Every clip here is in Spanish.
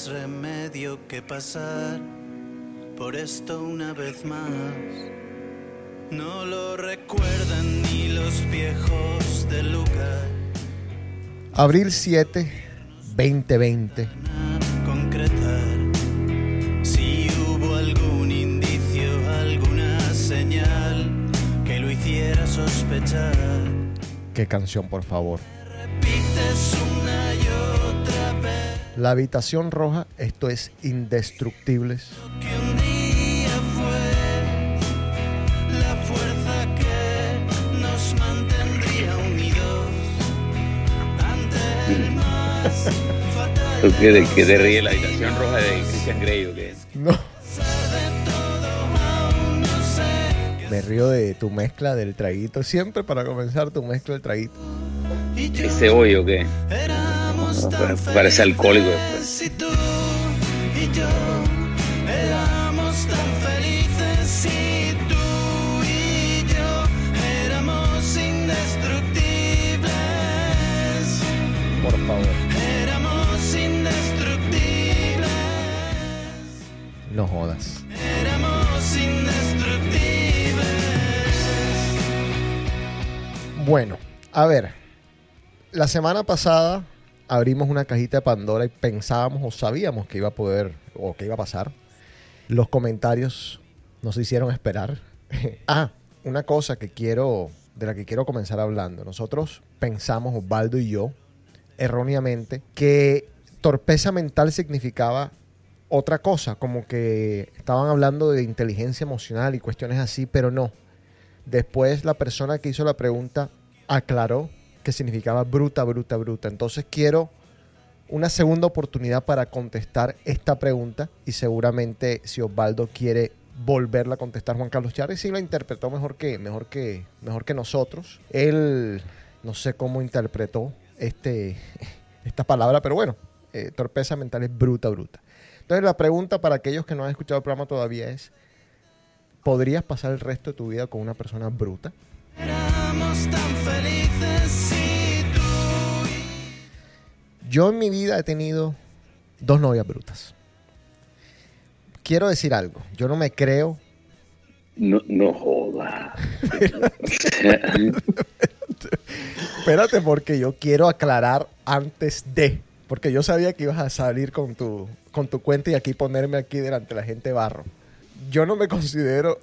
Más remedio que pasar por esto una vez más. No lo recuerdan ni los viejos del lugar. Abril 7, 2020. concretar si hubo algún indicio, alguna señal que lo hiciera sospechar. Qué canción, por favor. Repites vez La habitación roja, esto es Indestructibles. que que. ¿Tú qué, qué te ríes la habitación roja de Christian Grey o qué? No. Me río de tu mezcla del traguito. Siempre para comenzar tu mezcla del traguito. ¿Ese hoy o qué? Parece alcohólico después. Si tú y yo éramos tan felices y tú y yo éramos indestructibles, Por favor. éramos indestructibles, No jodas. éramos indestructibles. Bueno, a ver. La semana pasada abrimos una cajita de Pandora y pensábamos o sabíamos que iba a poder o que iba a pasar. Los comentarios nos hicieron esperar. ah, una cosa que quiero de la que quiero comenzar hablando. Nosotros pensamos Osvaldo y yo erróneamente que torpeza mental significaba otra cosa, como que estaban hablando de inteligencia emocional y cuestiones así, pero no. Después la persona que hizo la pregunta aclaró que significaba bruta, bruta, bruta. Entonces quiero una segunda oportunidad para contestar esta pregunta y seguramente si Osvaldo quiere volverla a contestar Juan Carlos Chávez sí la interpretó mejor que mejor que mejor que nosotros. Él no sé cómo interpretó este esta palabra, pero bueno, eh, torpeza mental es bruta, bruta. Entonces la pregunta para aquellos que no han escuchado el programa todavía es ¿podrías pasar el resto de tu vida con una persona bruta? Éramos tan felices y tú Yo en mi vida he tenido dos novias brutas. Quiero decir algo, yo no me creo, No, no joda. espérate porque yo quiero aclarar antes de, porque yo sabía que ibas a salir con tu, con tu cuenta y aquí ponerme aquí delante de la gente barro. Yo no me considero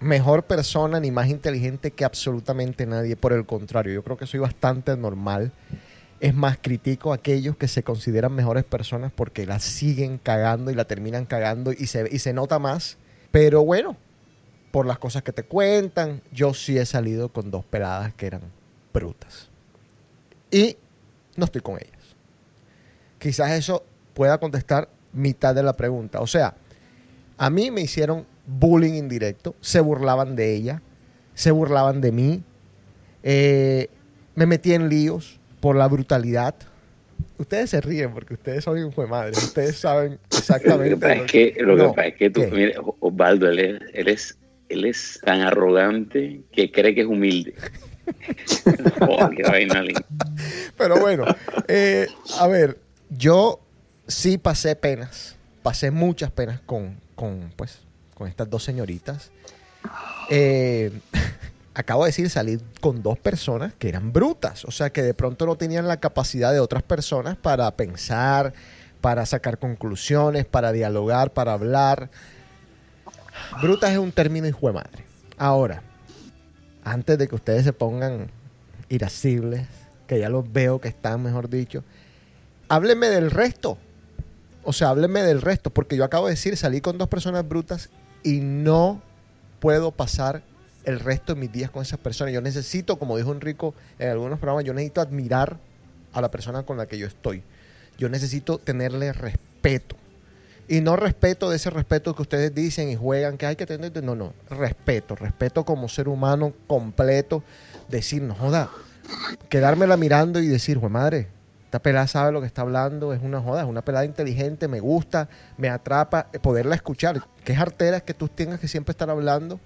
mejor persona ni más inteligente que absolutamente nadie, por el contrario, yo creo que soy bastante normal. Es más, critico a aquellos que se consideran mejores personas porque la siguen cagando y la terminan cagando y se, y se nota más. Pero bueno, por las cosas que te cuentan, yo sí he salido con dos peladas que eran brutas. Y no estoy con ellas. Quizás eso pueda contestar mitad de la pregunta. O sea, a mí me hicieron bullying indirecto, se burlaban de ella, se burlaban de mí, eh, me metí en líos por la brutalidad. Ustedes se ríen porque ustedes son hijo de madre, ustedes saben Lo que exactamente. pasa lo es que, lo que, No, pasa es que tú, Osvaldo, él es, él, es, él es tan arrogante que cree que es humilde. Linda. Pero bueno, eh, a ver, yo sí pasé penas, pasé muchas penas con, con, pues, con estas dos señoritas. Eh, acabo de decir, salir con dos personas que eran brutas, o sea, que de pronto no tenían la capacidad de otras personas para pensar, para sacar conclusiones, para dialogar, para hablar. Brutas es un término hijo de madre. Ahora, antes de que ustedes se pongan irascibles, que ya los veo que están, mejor dicho, háblenme del resto. O sea, háblenme del resto, porque yo acabo de decir, salí con dos personas brutas y no puedo pasar el resto de mis días con esas personas. Yo necesito, como dijo Enrico en algunos programas, yo necesito admirar a la persona con la que yo estoy. Yo necesito tenerle respeto. Y no respeto de ese respeto que ustedes dicen y juegan, que hay que tener. No, no. Respeto. Respeto como ser humano completo. Decir, no joda. Quedármela mirando y decir, güey, madre, esta pelada sabe lo que está hablando, es una joda, es una pelada inteligente, me gusta, me atrapa, poderla escuchar. Artera es que tú tengas que siempre estar hablando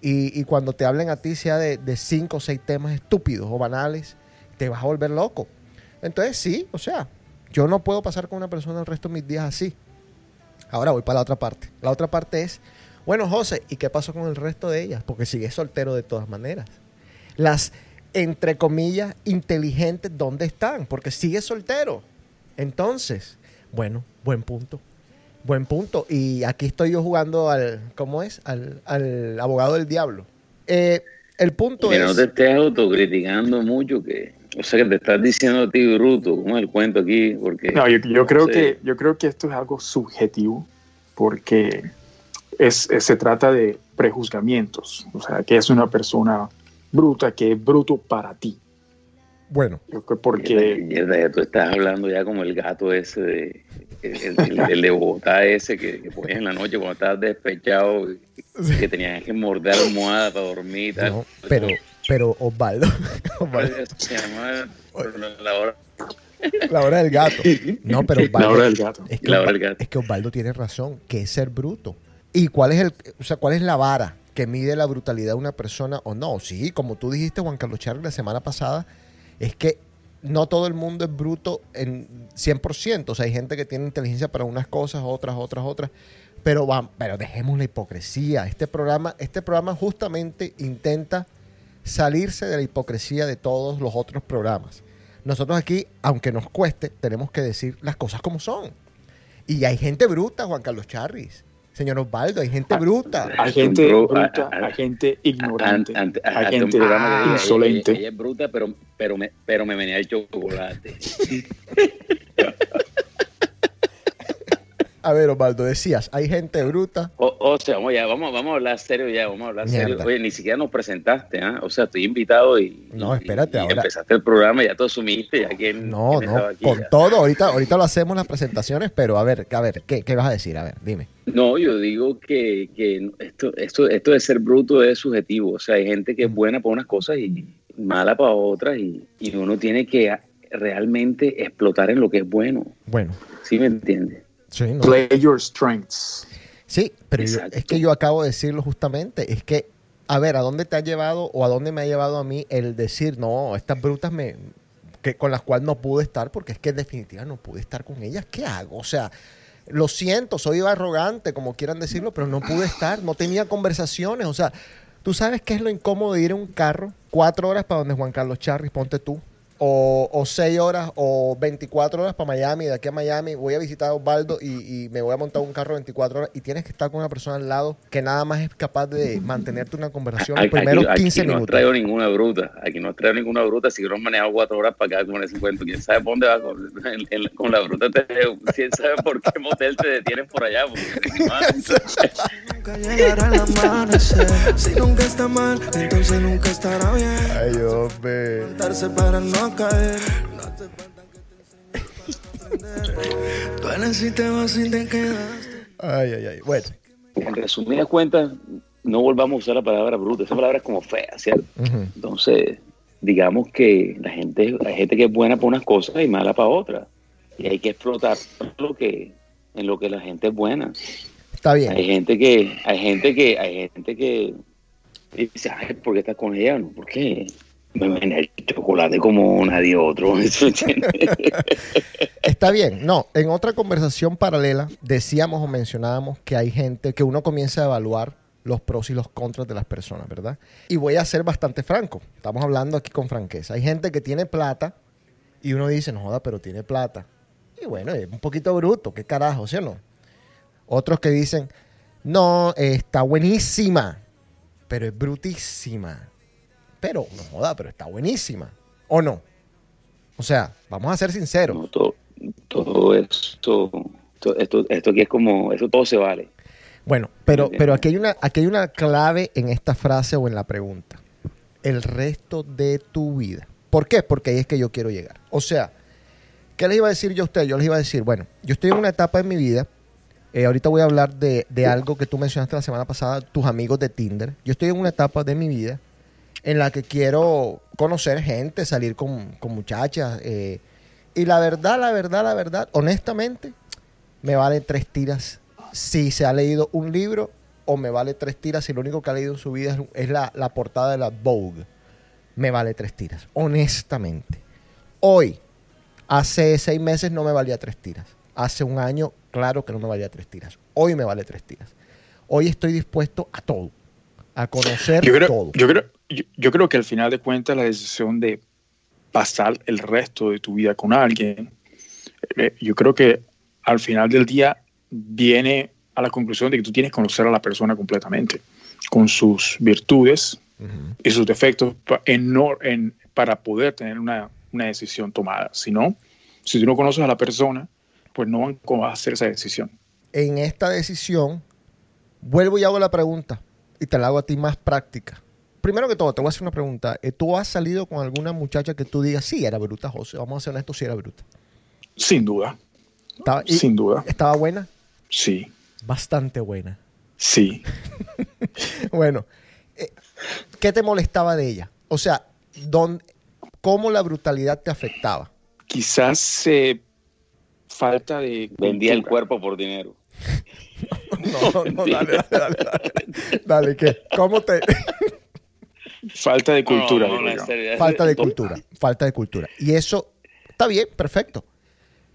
y, y cuando te hablen a ti sea de, de cinco o seis temas estúpidos o banales, te vas a volver loco. Entonces sí, o sea, yo no puedo pasar con una persona el resto de mis días así. Ahora voy para la otra parte. La otra parte es, bueno, José, ¿y qué pasó con el resto de ellas? Porque sigue soltero de todas maneras. Las, entre comillas, inteligentes, ¿dónde están? Porque sigue soltero. Entonces, bueno, buen punto. Buen punto. Y aquí estoy yo jugando al, ¿cómo es? Al, al abogado del diablo. Eh, el punto Que es... no te estés autocriticando mucho, que, o sea, que te estás diciendo a ti bruto, como el cuento aquí, porque... No, yo, yo creo sé. que, yo creo que esto es algo subjetivo porque es, es- se trata de prejuzgamientos. O sea, que es una persona bruta, que es bruto para ti. Bueno, Porque Mierda, ya tú estás hablando ya como el gato ese de el, el- el de Bogotá ese que, que ponías en la noche cuando estabas despechado que tenías que morder almohada para dormir y tal. no, pero, pero Osvaldo, Osvaldo, se llama la hora, la hora del gato. No, pero Osvaldo, la hora del gato. Es que, La hora Osva- del gato. es que Osvaldo tiene razón, que es ser bruto. ¿Y cuál es el, o sea, cuál es la vara que mide la brutalidad de una persona o no? Sí, como tú dijiste, Juan Carlos Charles, la semana pasada, es que no todo el mundo es bruto en 100%. O sea, hay gente que tiene inteligencia para unas cosas, otras, otras, otras. Pero, va- pero dejemos la hipocresía. Este programa, este programa justamente intenta salirse de la hipocresía de todos los otros programas. Nosotros aquí, aunque nos cueste, tenemos que decir las cosas como son. Y hay gente bruta, Juan Carlos Charris. Señor Osvaldo, hay gente bruta. Hay gente bruta, hay gente ignorante, Ante- ante- hay gente ella- insolente. Ella, ella es bruta, pero, pero, me, pero me venía el chocolate. A ver, Osvaldo, decías, hay gente bruta. O, o sea, vamos, ya, vamos, vamos a hablar serio ya, vamos a hablar serio. Oye, ni siquiera nos presentaste, ¿ah? O sea, estoy invitado y, No, espérate, y ahora- empezaste el programa y ya tú asumiste, ya quién, No, quién no, aquí, con ya. todo. Ahorita, ahorita lo hacemos las presentaciones, pero a ver, a ver, ¿qué, qué vas a decir? A ver, dime. No, yo digo que, que esto, esto, esto de ser bruto es subjetivo. O sea, hay gente que es buena para unas cosas y mala para otras y, y uno tiene que realmente explotar en lo que es bueno. Bueno, ¿Sí me entiendes? Sí, no. Play your strengths. Sí, pero yo- es que yo acabo de decirlo justamente. Es que, a ver, ¿a dónde te ha llevado o a dónde me ha llevado a mí el decir, no, estas brutas me que con las cuales no pude estar porque es que en definitiva no pude estar con ellas? ¿Qué hago? O sea, lo siento, soy arrogante, como quieran decirlo, pero no pude estar, no tenía conversaciones. O sea, ¿tú sabes qué es lo incómodo de ir en un carro? Cuatro horas para donde Juan Carlos Charris, ponte tú. O, o seis horas o 24 horas para Miami, de aquí a Miami voy a visitar a Osvaldo y, y me voy a montar un carro 24 horas y tienes que estar con una persona al lado que nada más es capaz de mantenerte una conversación los Aquí, primeros aquí 15 no has minutos. traído ninguna bruta. Aquí no traído ninguna bruta. Si no has manejado cuatro horas para acá con ese cuento, quién sabe por dónde vas con, en- en- con la bruta. Te, quién sabe por qué motel te detienes por allá. Nunca llegará el amanecer. Si nunca está mal, entonces nunca estará bien. Ay, hombre. Para no caer. No hace falta que te sientas para aprender. Duele si te quedaste. Ay, ay, ay. Bueno. en resumidas cuentas, no volvamos a usar la palabra bruta. Esa palabra es como fea, ¿cierto? Entonces, digamos que la gente, hay gente que es buena para unas cosas y mala para otras. Y hay que explotar lo que, en lo que la gente es buena. Está bien. Hay gente que, hay gente que, hay gente que dice, ay, ¿por qué estás con ella? No, ¿por qué? Me ven el chocolate como nadie otro. Está bien. No, en otra conversación paralela decíamos o mencionábamos que hay gente que uno comienza a evaluar los pros y los contras de las personas, ¿verdad? Y voy a ser bastante franco. Estamos hablando aquí con franqueza. Hay gente que tiene plata y uno dice, no joda, pero tiene plata. Y bueno, es un poquito bruto, qué carajo, ¿sí o no? Otros que dicen, no, está buenísima, pero es brutísima. Pero no joda, pero está buenísima. ¿O no? O sea, vamos a ser sinceros. No, todo, todo esto, to- esto, esto aquí es como, eso todo se vale. Bueno, pero, pero aquí, hay una, aquí hay una clave en esta frase o en la pregunta. El resto de tu vida. ¿Por qué? Porque ahí es que yo quiero llegar. O sea, ¿qué les iba a decir yo a ustedes? Yo les iba a decir, bueno, yo estoy en una etapa en mi vida. eh, ahorita voy a hablar de, de algo que tú mencionaste la semana pasada, tus amigos de Tinder. Yo estoy en una etapa de mi vida en la que quiero conocer gente, salir con, con muchachas. eh, y la verdad, la verdad, la verdad, honestamente, me vale tres tiras si se ha leído un libro o me vale tres tiras si lo único que ha leído en su vida es, es la, la portada de la Vogue. Me vale tres tiras, honestamente. Hoy, hace seis meses no me valía tres tiras. Hace un año, claro que no me valía tres tiras. Hoy me vale tres tiras. Hoy estoy dispuesto a todo, a conocer Yo creo, todo. yo, creo, yo, yo creo que al final de cuentas la decisión de pasar el resto de tu vida con alguien, eh, yo creo que al final del día viene a la conclusión de que tú tienes que conocer a la persona completamente, con sus virtudes Ujú. y sus defectos, en, no- en- para poder tener una, una decisión tomada. Si no, si tú no conoces a la persona, pues no van vas a hacer esa decisión. En esta decisión, vuelvo y hago la pregunta y te la hago a ti más práctica. Primero que todo, te voy a hacer una pregunta. Eh, ¿Tú has salido con alguna muchacha que tú digas, sí, era bruta, José? Vamos a ser honestos, sí era bruta. Sin duda, ¿Estaba, y- sin duda. ¿Estaba buena? Sí, Bastante buena. sí. Bueno, eh, ¿qué te molestaba de ella? O sea, ¿dónde- ¿cómo la brutalidad te afectaba? Quizás eh, falta de... Vendía el cuerpo por dinero. No, no, dale, dale, dale. Dale, Dale, ¿qué? ¿Cómo te...? Falta de cultura, No, no. Falta de cultura, falta de cultura. Y eso está bien, perfecto.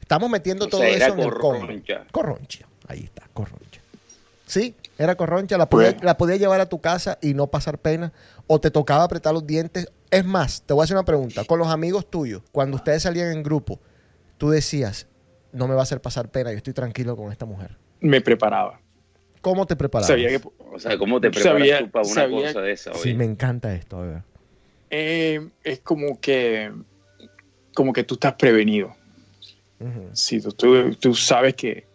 Estamos metiendo O todo sea, era eso en el corroncha. Corroncha, ahí está, corroncha. Sí, era corroncha, la podía, Pues- la podía llevar a tu casa y no pasar pena, o te tocaba apretar los dientes. Es más, te voy a hacer una pregunta. Con los amigos tuyos, cuando ustedes salían en grupo, tú decías, no me va a hacer pasar pena, yo estoy tranquilo con esta mujer. Me preparaba. ¿Cómo te preparabas? Sabía que O sea, ¿cómo te preparas Sabía- tú para una sabía- cosa de esa? Sí, me encanta esto, a ver. eh, es como que como que tú estás prevenido. Ujú. Si tú, tú, tú sabes que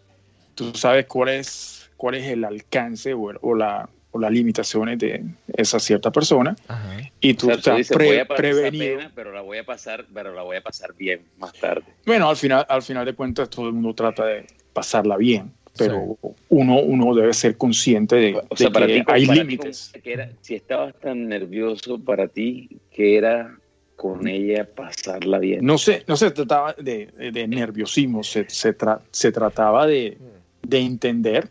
tú sabes cuál es cuál es el alcance o, el- o la o las limitaciones de esa cierta persona Ajá. y O tú estás dices, pre- voy a pasar prevenido. pena, pero la voy a pasar, pero la voy a pasar bien más tarde. Bueno, al final al final de cuentas todo el mundo trata de pasarla bien, pero uno uno debe ser consciente de, O sea, de para que ti, hay para límites. ¿cómo- que era- si estabas tan nervioso para ti, que era con ella pasarla bien. No se, no se trataba de, de- de nerviosismo, se, se, tra- se trataba de, de entender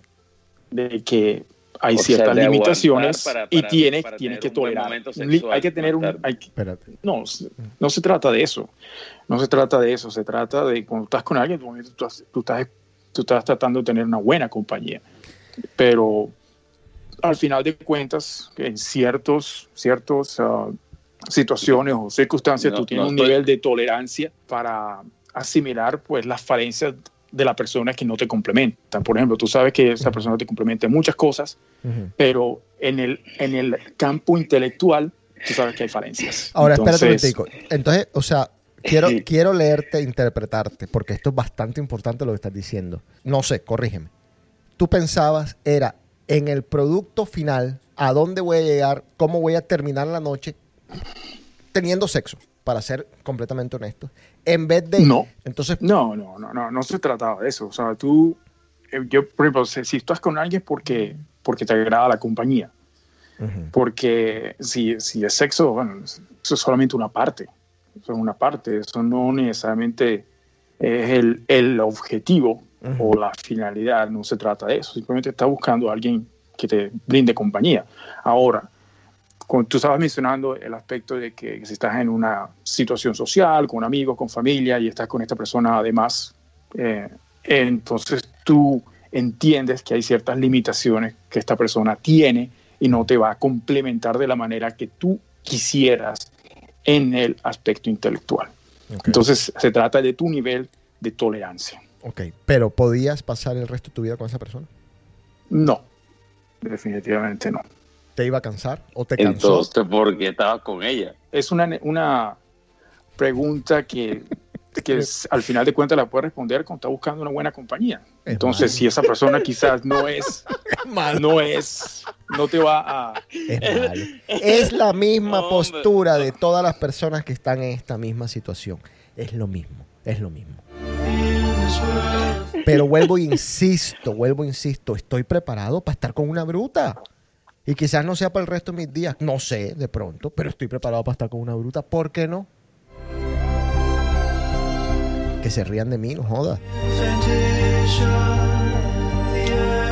de que hay O sea, ciertas de limitaciones aguantar para- y para- tienes, para tienes que tolerar. sexual hay que tener un... hay que- Espérate. no, se- no se trata de eso. No se trata de eso. Se trata de cuando estás con alguien, tú, tú estás, tú estás, tratando de tener una buena compañía. Pero al final de cuentas, en ciertos, ciertos ah, situaciones o circunstancias, No, tú tienes no un estoy- nivel de tolerancia para asimilar pues las falencias de la persona que no te complementan. Por ejemplo, tú sabes que esa persona te complementa en muchas cosas, Ujú. pero en el, en el campo intelectual, tú sabes que hay falencias. Ahora, espérate un Entonces, momentico. Entonces, o sea, quiero, quiero leerte e interpretarte, porque esto es bastante importante lo que estás diciendo. No sé, corrígeme. Tú pensabas, era en el producto final, a dónde voy a llegar, cómo voy a terminar la noche teniendo sexo, para ser completamente honesto. En vez de... No. Entonces, No, no, no, no, no se trataba de eso. O sea, tú, eh, yo, por ejemplo, si, estás con alguien es porque, porque te agrada la compañía, Ujú. porque si, si es sexo, bueno, eso es solamente una parte, es una parte, eso no necesariamente es el, el objetivo Ujú. o la finalidad, no se trata de eso, simplemente estás buscando a alguien que te brinde compañía. Ahora, como tú estabas mencionando el aspecto de que si estás en una situación social, con amigos, con familia, y estás con esta persona además, eh, entonces tú entiendes que hay ciertas limitaciones que esta persona tiene y no te va a complementar de la manera que tú quisieras en el aspecto intelectual. Entonces se trata de tu nivel de tolerancia. ok. Pero podías pasar el resto de tu vida con esa persona. No, definitivamente no. ¿Te iba a cansar o te cansó? Entonces, porque estabas con ella. Es una, una pregunta que, que es- al final de cuentas la puedes responder cuando estás buscando una buena compañía. Es Entonces, malo. si esa persona quizás no es, Malo. no es, no te va a... Es malo. Es la misma postura de todas las personas que están en esta misma situación. Es lo mismo, es lo mismo. Pero vuelvo e insisto, vuelvo e insisto, estoy preparado para estar con una bruta. Y quizás no sea para el resto de mis días, no sé, de pronto, pero estoy preparado para estar con una bruta. ¿Por qué no? Que se rían de mí, no joda.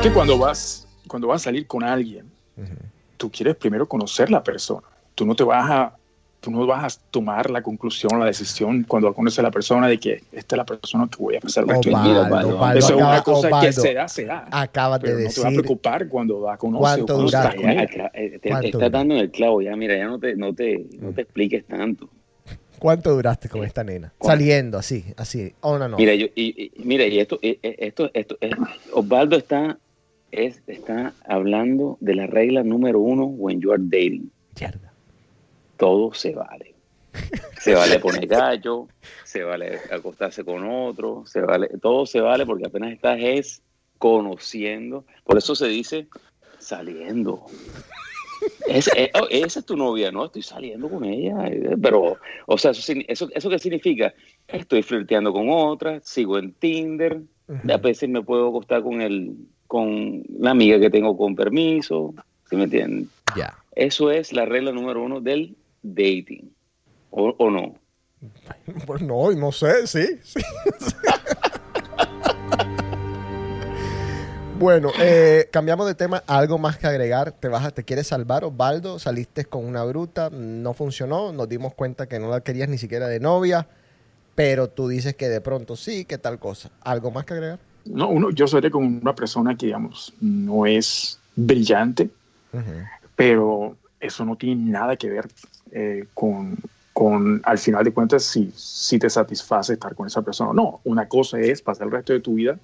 Que cuando vas, cuando vas a salir con alguien, tú quieres primero conocer la persona. Tú no te vas a, tú no vas a tomar la conclusión, la decisión cuando conoces a la persona de que esta es la persona que voy a pasar el resto de mi vida. Eso es una cosa que se da, se da. acabas de Pero no te va a decir preocupar cuando la conoces ¿Cuánto o cuando estás duraste? con Ya, ella. acá, eh, te, ¿Cuánto estás dando en el clavo, ya, mira, ya no te, no te, no te expliques tanto. Cuánto duraste con esta nena. Saliendo así, así, on and off. Mira, yo, y, y- mira, y esto, eh, eh, esto, esto, eh, Osvaldo está, es, está hablando de la regla número uno when you are dating. Mierda. Todo se vale. Se vale poner gallo, se vale acostarse con otro, se vale, todo se vale porque apenas estás es conociendo. Por eso se dice saliendo. Es- eh, oh, esa es tu novia, ¿no? Estoy saliendo con ella. eh, Pero, o sea, eso, eso, ¿eso qué significa? Estoy flirteando con otra, sigo en Tinder, a veces me puedo acostar con el, con la amiga que tengo con permiso, ¿sí me entienden? Ya. Eso es la regla número uno del dating. ¿O, o no? Pues no, no sé, sí. sí. bueno, eh, cambiamos de tema. Algo más que agregar. ¿Te, vas a- ¿Te quieres salvar, Osvaldo? Saliste con una bruta, no funcionó. Nos dimos cuenta que no la querías ni siquiera de novia. Pero tú dices que de pronto sí, que tal cosa. ¿Algo más que agregar? No, uno, yo soy como una persona que, digamos, no es brillante, pero eso no tiene nada que ver eh, con, con, al final de cuentas, si, si te satisface estar con esa persona o no. Una cosa es pasar el resto de tu vida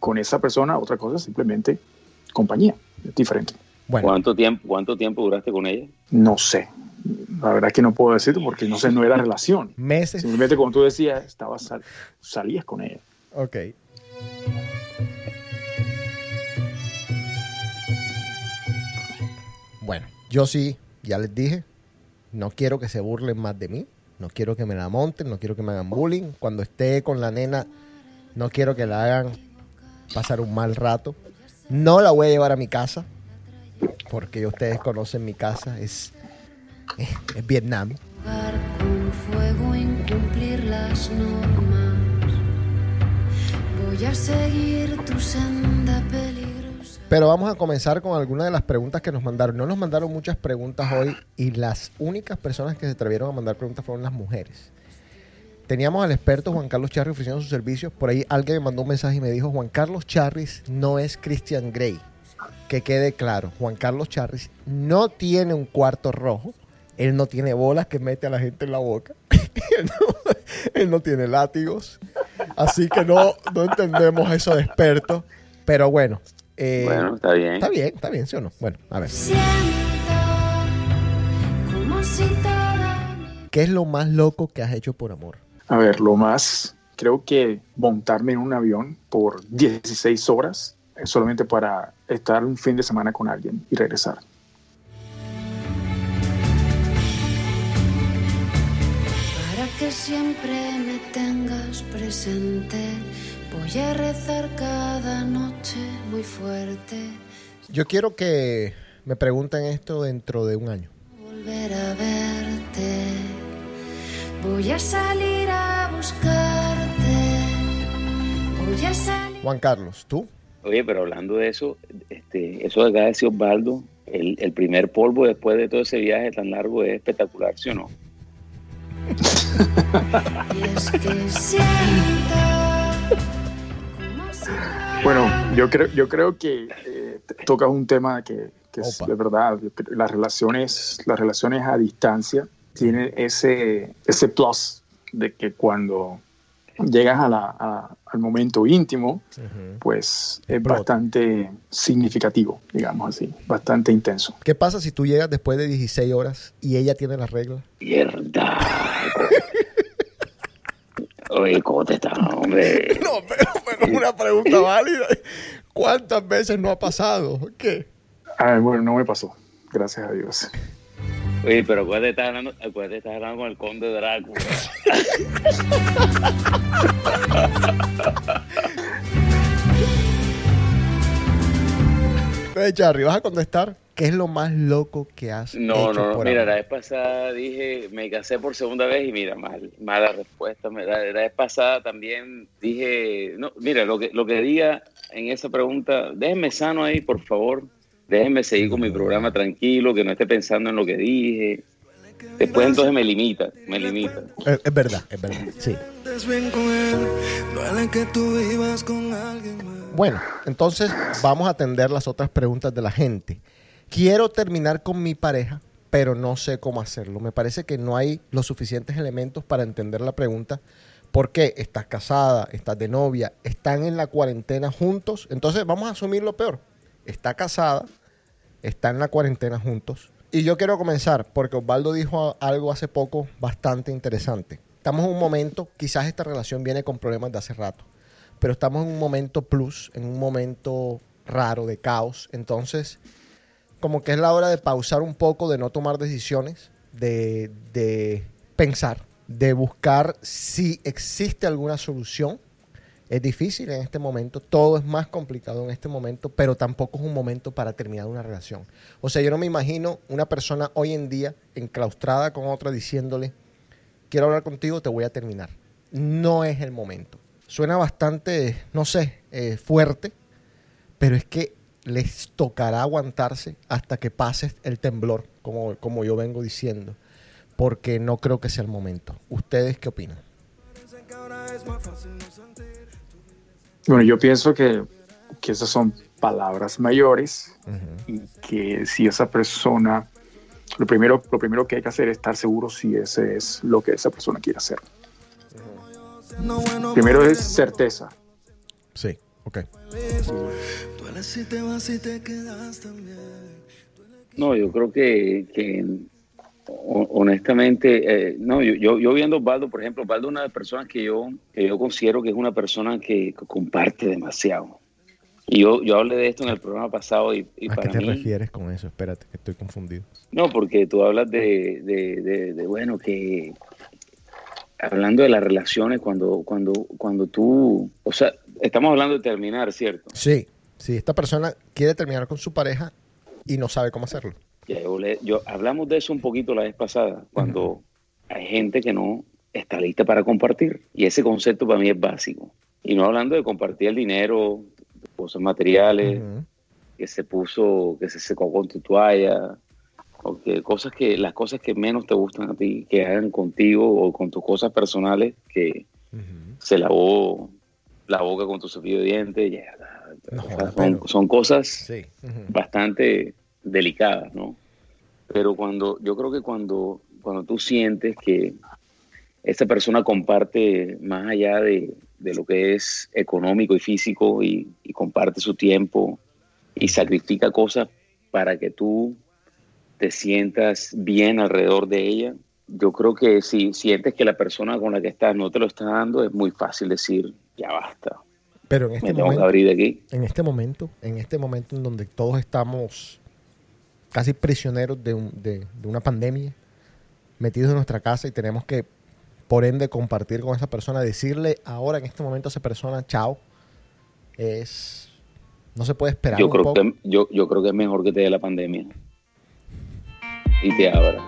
Con esa persona, otra cosa es simplemente compañía. Es diferente. Bueno, ¿Cuánto tiempo, ¿Cuánto tiempo duraste con ella? No sé. La verdad que no puedo decirte porque no sé, no era relación. meses. Simplemente como tú decías, estabas sal- salías con ella. Ok. Bueno, yo sí, ya les dije, no quiero que se burlen más de mí, no quiero que me la monten, no quiero que me hagan bullying. Cuando esté con la nena, no quiero que la hagan pasar un mal rato. No la voy a llevar a mi casa, porque ustedes conocen mi casa, es, es Vietnam. Con fuego, incumplir las normas. Voy a seguir tu senda peligrosa. Pero vamos a comenzar con algunas de las preguntas que nos mandaron. No nos mandaron muchas preguntas hoy y las únicas personas que se atrevieron a mandar preguntas fueron las mujeres. Teníamos al experto Juan Carlos Charri ofreciendo sus servicios. Por ahí alguien me mandó un mensaje y me dijo, Juan Carlos Charris no es Christian Grey. Que quede claro, Juan Carlos Charris no tiene un cuarto rojo. Él no tiene bolas que mete a la gente en la boca. él, no, él no tiene látigos. Así que no, no entendemos eso de experto. Pero bueno. eh, bueno, está bien. Está bien, está bien, ¿sí o no? Bueno, a ver. Siento como si toda mi ¿Qué es lo más loco que has hecho por amor? A ver, lo más, creo que montarme en un avión por 16 horas eh, solamente para estar un fin de semana con alguien y regresar. Para que siempre me tengas presente, voy a rezar cada noche muy fuerte. Yo quiero que me pregunten esto dentro de un año. Volver a verte, voy a salir a buscarte, voy a salir. Juan Carlos, ¿tú? Oye, pero hablando de eso, este, eso de acá decía Osvaldo, el, el primer polvo después de todo ese viaje tan largo es espectacular, ¿sí o no? Y es que siento como si Bueno, yo creo, yo creo que eh, tocas un tema que, que es de verdad, las relaciones, las relaciones a distancia tienen ese, ese plus de que cuando llegas a la- a- al momento íntimo, pues es bastante significativo, digamos así, bastante intenso. ¿Qué pasa si tú llegas después de 16 horas y ella tiene las reglas? Mierda. Oye, ¿cómo te estás, hombre? No, pero, pero es una pregunta válida. ¿Cuántas veces no ha pasado? ¿Qué? Ah, bueno, no me pasó, gracias a Dios. Oye, pero acuérdate, estás hablando, acuérdate, estás hablando con el conde Drácula. Entonces, Charry, ¿vas a contestar? ¿Qué es lo más loco que has No, hecho no, no. Mira, amor? la vez pasada dije, me casé por segunda vez y mira, mal, mala respuesta. La, la vez pasada también dije, no, mira, lo que, lo que diga en esa pregunta, déjenme sano ahí, por favor. Déjenme seguir con mi programa tranquilo, que no esté pensando en lo que dije. Después entonces me limita, me limita. Es, es verdad, es verdad. Sí. Bueno, entonces vamos a atender las otras preguntas de la gente. Quiero terminar con mi pareja, pero no sé cómo hacerlo. Me parece que no hay los suficientes elementos para entender la pregunta. ¿Por qué? Estás casada, estás de novia, están en la cuarentena juntos. Entonces vamos a asumir lo peor. Está casada, está en la cuarentena juntos. Y yo quiero comenzar porque Osvaldo dijo algo hace poco bastante interesante. Estamos en un momento, quizás esta relación viene con problemas de hace rato, pero estamos en un momento plus, en un momento raro de caos. Entonces, como que es la hora de pausar un poco, de no tomar decisiones, de, de pensar, de buscar si existe alguna solución. Es difícil en este momento, todo es más complicado en este momento, pero tampoco es un momento para terminar una relación. O sea, yo no me imagino una persona hoy en día enclaustrada con otra diciéndole, quiero hablar contigo, te voy a terminar. No es el momento. Suena bastante, no sé, eh, fuerte, pero es que les tocará aguantarse hasta que pase el temblor, como, como yo vengo diciendo, porque no creo que sea el momento. ¿Ustedes qué opinan? Bueno, yo pienso que, que esas son palabras mayores y que si esa persona, lo primero, lo primero que hay que hacer es estar seguro si ese es lo que esa persona quiere hacer. Primero es certeza. Sí, ok. No, yo creo que, que, honestamente, eh, no, yo, yo, yo viendo a Osvaldo, por ejemplo, Osvaldo es una de las personas que yo, que yo considero que es una persona que, comparte demasiado. Y yo, yo hablé de esto en el programa pasado y, y ¿A qué para te mí, refieres con eso? Espérate, que estoy confundido. no, porque tú hablas de, de, de- de, bueno, que hablando de las relaciones, cuando, cuando, cuando tú, o sea, estamos hablando de terminar, ¿cierto? Sí, sí, esta persona quiere terminar con su pareja y no sabe cómo hacerlo. Ya, yo, le- yo- hablamos de eso un poquito la vez pasada, cuando hay gente que no está lista para compartir. Y ese concepto para mí es básico. Y no hablando de compartir el dinero, cosas materiales, que se puso, que se secó con tu toalla, o que cosas que, las cosas que menos te gustan a ti, que hagan contigo o con tus cosas personales, que se lavó la boca con tu cepillo de dientes, ya, No, son, cosas Sí. bastante delicadas, ¿no? Pero cuando, yo creo que cuando, cuando tú sientes que esa persona comparte más allá de, de lo que es económico y físico y, y comparte su tiempo y sacrifica cosas para que tú te sientas bien alrededor de ella, yo creo que si sientes que la persona con la que estás no te lo está dando, es muy fácil decir, ya basta, Pero en este momento, abrir de aquí. en este momento, en este momento en donde todos estamos casi prisioneros de, un- de- de una pandemia, metidos en nuestra casa y tenemos que, por ende, compartir con esa persona, decirle ahora en este momento a esa persona, chao, es... No se puede esperar Yo un creo, poco. que, yo, yo creo que es mejor que te dé la pandemia y te abra.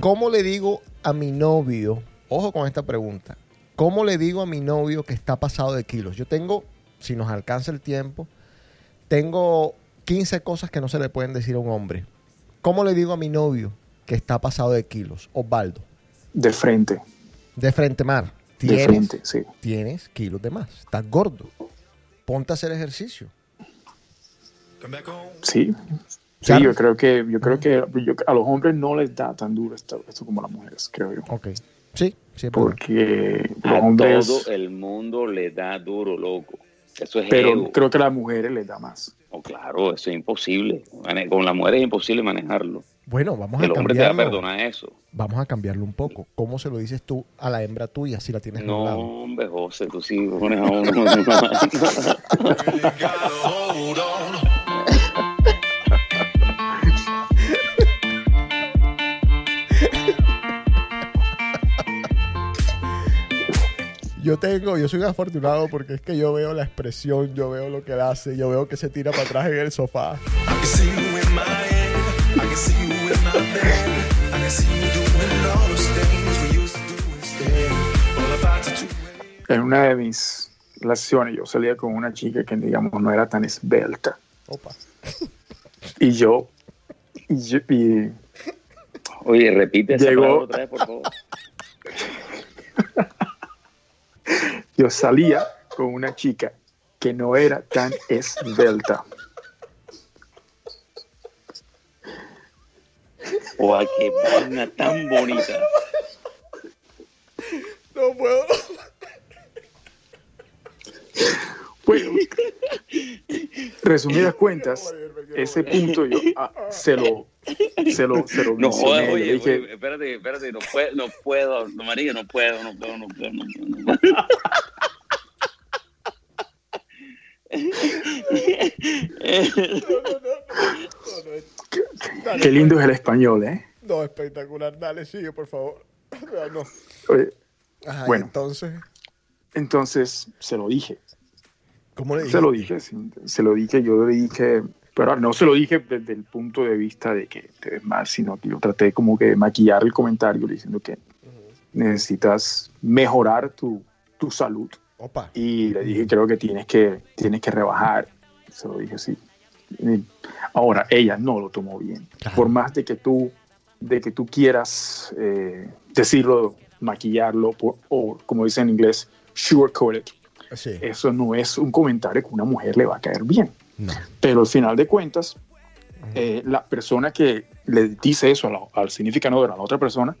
¿Cómo le digo a mi novio, ojo con esta pregunta, ¿cómo le digo a mi novio que está pasado de kilos? Yo tengo, si nos alcanza el tiempo, tengo 15 cosas que no se le pueden decir a un hombre. ¿Cómo le digo a mi novio que está pasado de kilos? Osvaldo, De frente, de frente mar, de tienes, frente, sí. tienes kilos de más, estás gordo, ponte a hacer ejercicio. Sí. Sí, yo creo que, yo creo que yo- a los hombres no les da tan duro esto, esto como a las mujeres, creo yo. Ok. Sí, sí. Porque A hombres, todo el mundo le da duro, loco. Eso es pero ego. creo que a las mujeres les da más. Oh, claro, eso es imposible. Con la mujer es imposible manejarlo. Bueno, vamos a El hombre te va a cambiarlo. perdonar eso. Vamos a cambiarlo un poco. ¿Cómo se lo dices tú a la hembra tuya si la tienes No, hombre, José, tú sí pones a uno. Yo tengo, yo soy un afortunado porque es que yo veo la expresión, yo veo lo que él hace, yo veo que se tira para atrás en el sofá. En una de mis relaciones yo salía con una chica que digamos no era tan esbelta. Opa. Y yo, y, yo- y Oye, repite esa Llegó- otra vez, por favor. yo salía con una chica que no era tan esbelta. O a qué vaina tan bonita. No puedo. Bueno, resumidas cuentas, ese punto yo ah, se lo, se lo, se lo No oye, dije, oye, espérate, espérate, no puedo, no puedo, no, María, no puedo, no puedo, no puedo, no puedo. No puedo. qué lindo es el español, ¿eh? No, espectacular. Dale, sigue, por favor. No. Oye, Ajá, y Bueno. entonces, Entonces se lo dije, ¿cómo le se lo dije, sí, se lo dije, yo le dije, pero no se lo dije desde el punto de vista de que te ves mal, sino que yo traté como que de maquillar el comentario diciendo que necesitas mejorar tu, tu salud. Opa. Y le dije, creo que tienes que, tienes que rebajar. Se lo dije así. Ahora, ella no lo tomó bien. Claro. Por más de que tú, de que tú quieras eh, decirlo, maquillarlo, por- o como dicen en inglés, sugarcoat it, Sí. eso no es un comentario que a una mujer le va a caer bien. No. Pero al final de cuentas, eh, la persona que le dice eso la- al significado de la otra persona,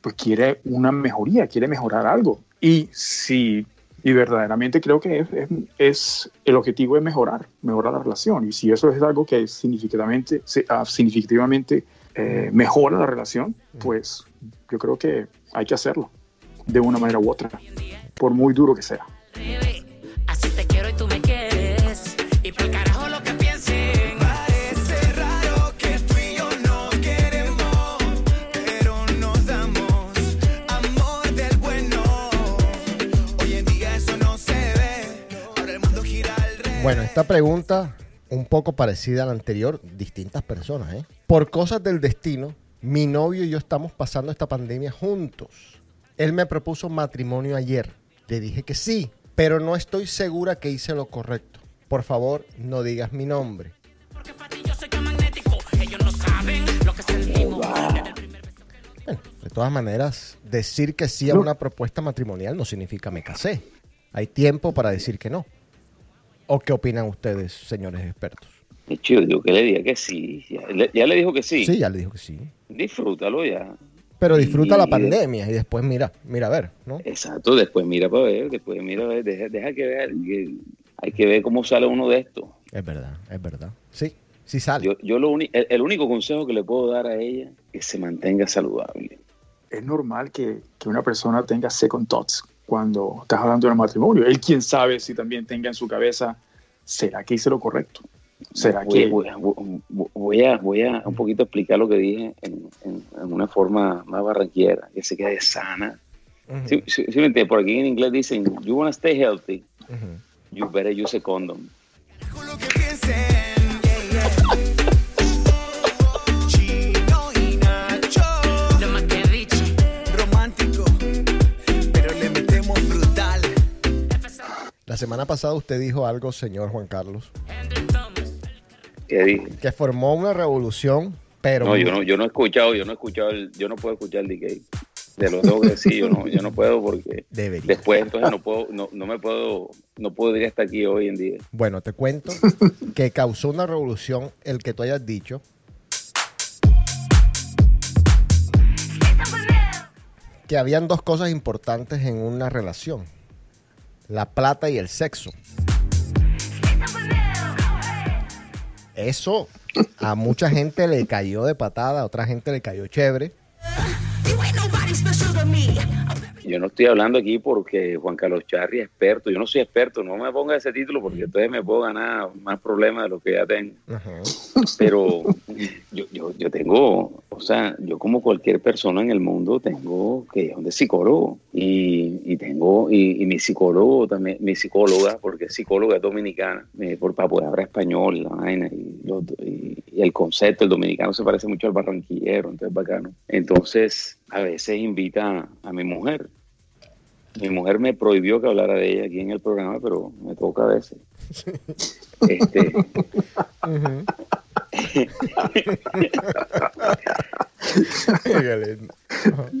pues quiere una mejoría, quiere mejorar algo. Y si, y verdaderamente creo que es, es- es- el objetivo es mejorar, mejorar la relación. Y si eso es algo que significativamente, ah, significativamente eh, mejora la relación, pues yo creo que hay que hacerlo de una manera u otra, por muy duro que sea. Así te quiero y tú me quieres. Y por carajo lo que piensen. Parece raro que tú y yo nos queremos, pero nos damos amor del bueno. Hoy en día eso no se ve. Ahora el mundo gira al revés. Bueno, esta pregunta un poco parecida a la anterior, distintas personas, ¿eh? Por cosas del destino, mi novio y yo estamos pasando esta pandemia juntos. Él me propuso matrimonio ayer. Le dije que sí, pero no estoy segura que hice lo correcto. Por favor, no digas mi nombre. Bueno, de todas maneras, decir que sí a una propuesta matrimonial no significa me casé. Hay tiempo para decir que no. ¿O qué opinan ustedes, señores expertos? Qué chido, yo que le diga que sí. Ya le dijo que sí. Sí, ya le dijo que sí. Disfrútalo ya. Pero disfruta Y- la pandemia y después mira, mira a ver, ¿no? Exacto, después mira para ver, después mira a ver, deja, deja que ver, que hay que ver cómo sale uno de esto. Es verdad, es verdad. Sí, sí sale. Yo, yo lo uni- el, el único consejo que le puedo dar a ella es que se mantenga saludable. es normal que, que una persona tenga second thoughts cuando estás hablando de un matrimonio. Él quién sabe si también tenga en su cabeza, ¿será que hice lo correcto? ¿Será voy, que voy, voy- voy a, voy a un poquito explicar lo que dije en, en- en una forma más barranquera, que se quede sana. Ujú, Sí, sí, sí me entiendes, por aquí en inglés dicen, you want to stay healthy, ujú. you better use a condom. La semana pasada usted dijo algo, señor Juan Carlos. Que formó una revolución, pero No, yo no, yo no he escuchado, yo no he escuchado, el- yo no puedo escuchar el DK. Te lo tengo que decir, yo no, yo no puedo porque Debería. después entonces no puedo, no, no me puedo, no podría estar aquí hoy en día. Bueno, te cuento que causó una revolución el que tú hayas dicho que habían dos cosas importantes en una relación. La plata y el sexo. Eso a mucha gente le cayó de patada, a otra gente le cayó chévere. Yo no estoy hablando aquí porque Juan Carlos Charri es experto. Yo no soy experto, no me ponga ese título porque entonces me puedo ganar más problemas de lo que ya tengo. Ajá. Pero yo, yo, yo tengo, o sea, yo como cualquier persona en el mundo tengo que ir un psicólogo y, y tengo, y, y mi psicólogo también, mi psicóloga, porque es psicóloga es dominicana, eh, por, para poder hablar español, la vaina, y, lo- y- y el concepto, el dominicano se parece mucho al barranquillero, entonces bacano. Entonces, a veces invita a mi mujer. Mi mujer me prohibió que hablara de ella aquí en el programa, pero me toca a veces. Este.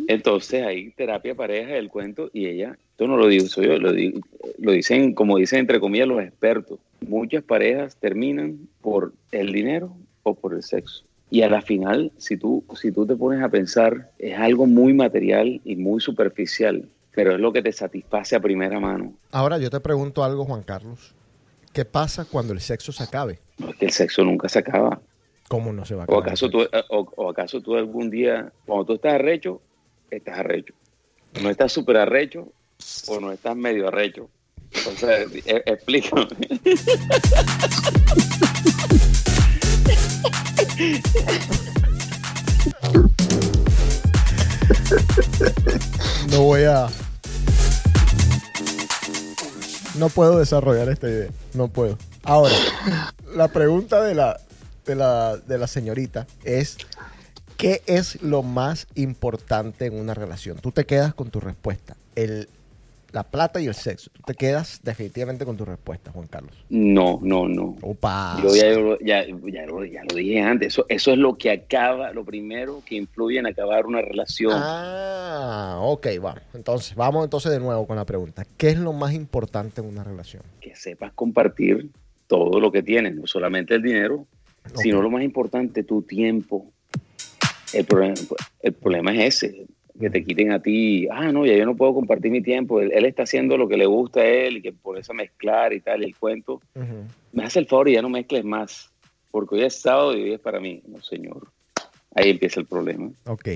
Entonces hay terapia pareja del cuento y ella, esto no lo digo soy yo, lo, di- lo dicen, como dicen entre comillas los expertos, muchas parejas terminan por el dinero o por el sexo. Y a la final, si tú, si tú te pones a pensar, es algo muy material y muy superficial, pero es lo que te satisface a primera mano. Ahora yo te pregunto algo, Juan Carlos. ¿Qué pasa cuando el sexo se acabe? No es que el sexo nunca se acaba. ¿Cómo no se va a ¿O acabar? acaso, tú, o, o acaso tú algún día, cuando tú estás arrecho, estás arrecho? ¿No estás súper arrecho o no estás medio arrecho? Entonces, e- explícame. No voy a. No puedo desarrollar esta idea. No puedo. Ahora, la pregunta de la, de la, de la señorita es: ¿qué es lo más importante en una relación? Tú te quedas con tu respuesta. El, la plata y el sexo. Tú te quedas definitivamente con tu respuesta, Juan Carlos. No, no, no. Opa. Yo ya, lo- ya, ya lo, ya lo dije antes. Eso, eso es lo que acaba, lo primero que influye en acabar una relación. Ah, ok, vamos. Entonces, vamos entonces de nuevo con la pregunta. ¿Qué es lo más importante en una relación? Que sepas compartir todo lo que tienes, no solamente el dinero, sino lo más importante, tu tiempo. El problema, el problema es ese, que te quiten a ti, ah, no, ya yo no puedo compartir mi tiempo, él, él está haciendo lo que le gusta a él y que por eso mezclar y tal, y el cuento. Me hace el favor y ya no mezcles más, porque hoy es sábado y hoy es para mí. No, señor. Ahí empieza el problema. Ok,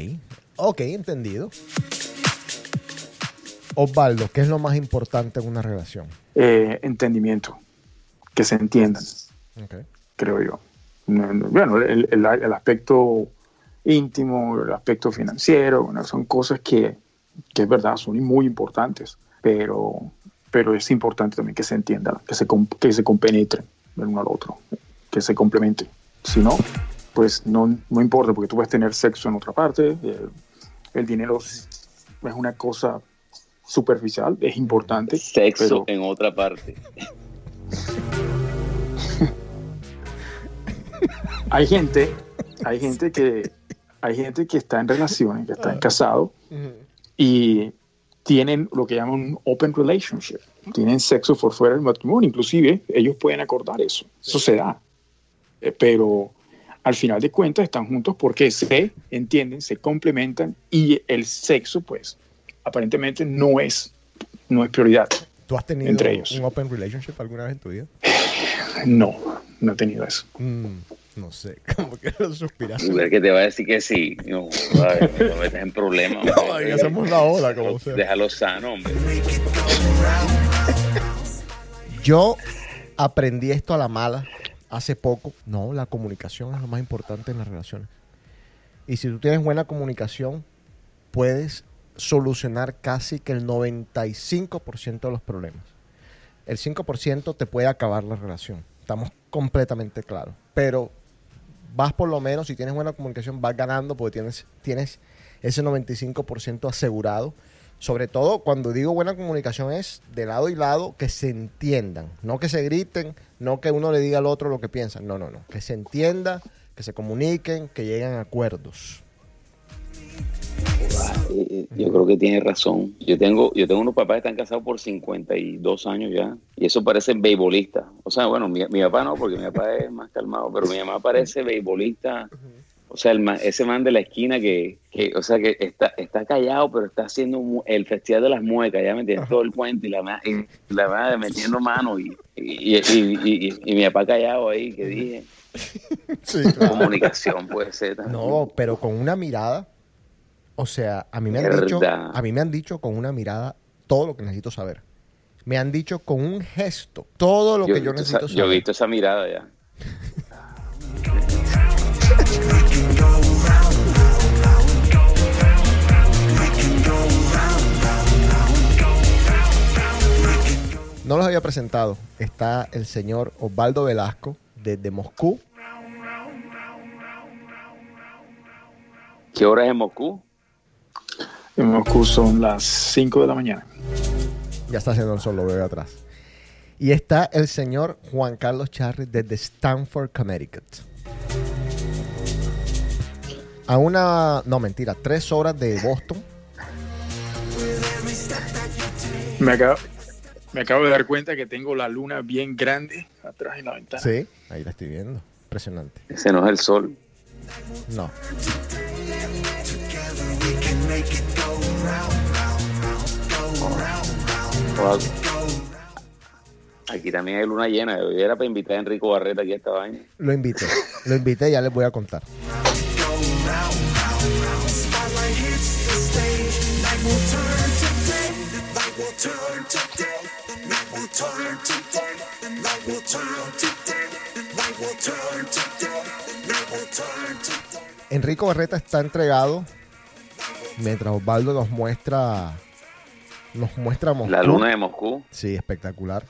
ok, entendido. Osvaldo, ¿qué es lo más importante en una relación? Eh, entendimiento, que se entiendan, Ok. creo yo. No, no, Bueno, el, el- el aspecto íntimo, el aspecto financiero, bueno, son cosas que, que es verdad, son muy importantes, pero, pero es importante también que se entiendan, que se, que se compenetren el uno al otro, que se complementen. Si no, pues no, no importa, porque tú puedes tener sexo en otra parte, el, el dinero es es una cosa superficial, es importante. Sexo pero- en otra parte. hay gente, hay gente que hay gente que está en relaciones, que están casados y tienen lo que llaman un open relationship. Tienen sexo por fuera del matrimonio, inclusive ellos pueden acordar eso. Eso se da. Eh, Pero al final de cuentas están juntos porque se entienden, se complementan y el sexo, pues, aparentemente no es, no es prioridad. ¿Tú has tenido Entre ellos. un open relationship alguna vez en tu vida? No, no he tenido eso. Mm, no sé, como que lo suspiraste. Que te va a decir que sí. No, en problemas. No, hombre. hacemos la ola, como sea. Déjalo sano, hombre. Yo aprendí esto a la mala hace poco. No, la comunicación es lo más importante en las relaciones. Y si tú tienes buena comunicación, puedes solucionar casi que el 95% de los problemas. El 5% te puede acabar la relación. Estamos completamente claros. Pero vas por lo menos, si tienes buena comunicación, vas ganando porque tienes, tienes ese 95% asegurado. Sobre todo cuando digo buena comunicación es de lado y lado que se entiendan, no que se griten, no que uno le diga al otro lo que piensa, no, no, no, que se entienda, que se comuniquen, que lleguen a acuerdos. Eh, yo creo que tiene razón. Yo tengo, yo tengo unos papás que están casados por 52 años ya, y eso parece beisbolista. O sea, bueno, mi, mi papá no, porque mi papá es más calmado, pero mi mamá parece beisbolista. O sea, el ese man de la esquina que, que o sea, que está, está callado, pero está haciendo el festival de las muecas, ya me entiendes, todo el puente y la, madre metiendo mano y, y, mi papá callado ahí, que dije, Sí, comunicación puede ser también. No, pero con una mirada, o sea, a mí me han dicho, a mí me han dicho con una mirada todo lo que necesito saber. Me han dicho con un gesto todo lo yo, que yo necesito esa- yo he saber. visto esa mirada ya. No los había presentado. Está el señor Osvaldo Velasco desde Moscú. ¿Qué hora es en Moscú? En Moscú son las 5 de la mañana. Ya está haciendo el sol, lo veo atrás. Y está el señor Juan Carlos Charri desde Stanford, Connecticut. A una, no mentira, tres horas de Boston. Me acabo, me acabo de dar cuenta que tengo la luna bien grande atrás en la ventana. Sí, ahí la estoy viendo. Impresionante. Ese no es el sol. No. Aquí también hay luna llena. Yo era para invitar a Enrico Barreta aquí a esta vaina. Lo invité. Lo invité, ya les voy a contar. Enrico Barreta está entregado mientras Osvaldo nos muestra nos muestra Moscú. La luna de Moscú. Sí, espectacular.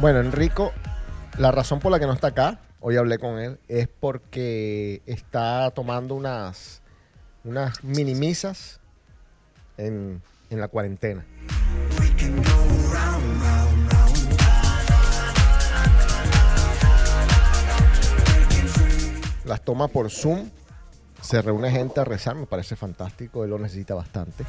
Bueno, Enrico, la razón por la que no está acá, hoy hablé con él, es porque está tomando unas, unas mini misas en, en la cuarentena. Las toma por Zoom, se reúne gente a rezar, me parece fantástico, él lo necesita bastante.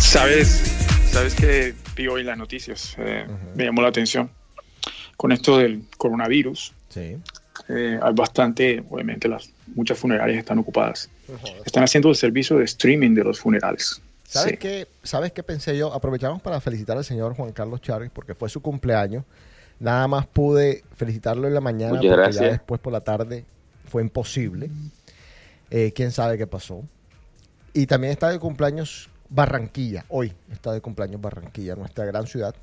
¿Sabes, sabes que vi hoy las noticias? Eh, Me llamó la atención. Con esto del coronavirus, Sí. Eh, hay bastante, obviamente las muchas funerarias están ocupadas. Están haciendo el servicio de streaming de los funerales. ¿Sabes Sí. qué? ¿Sabes qué pensé yo? Aprovechamos para felicitar al señor Juan Carlos Chávez porque fue su cumpleaños. Nada más pude felicitarlo en la mañana Muchas porque ya gracias. después por la tarde fue imposible. Eh, ¿Quién sabe qué pasó? Y también está de cumpleaños Barranquilla. Hoy está de cumpleaños Barranquilla, nuestra gran ciudad.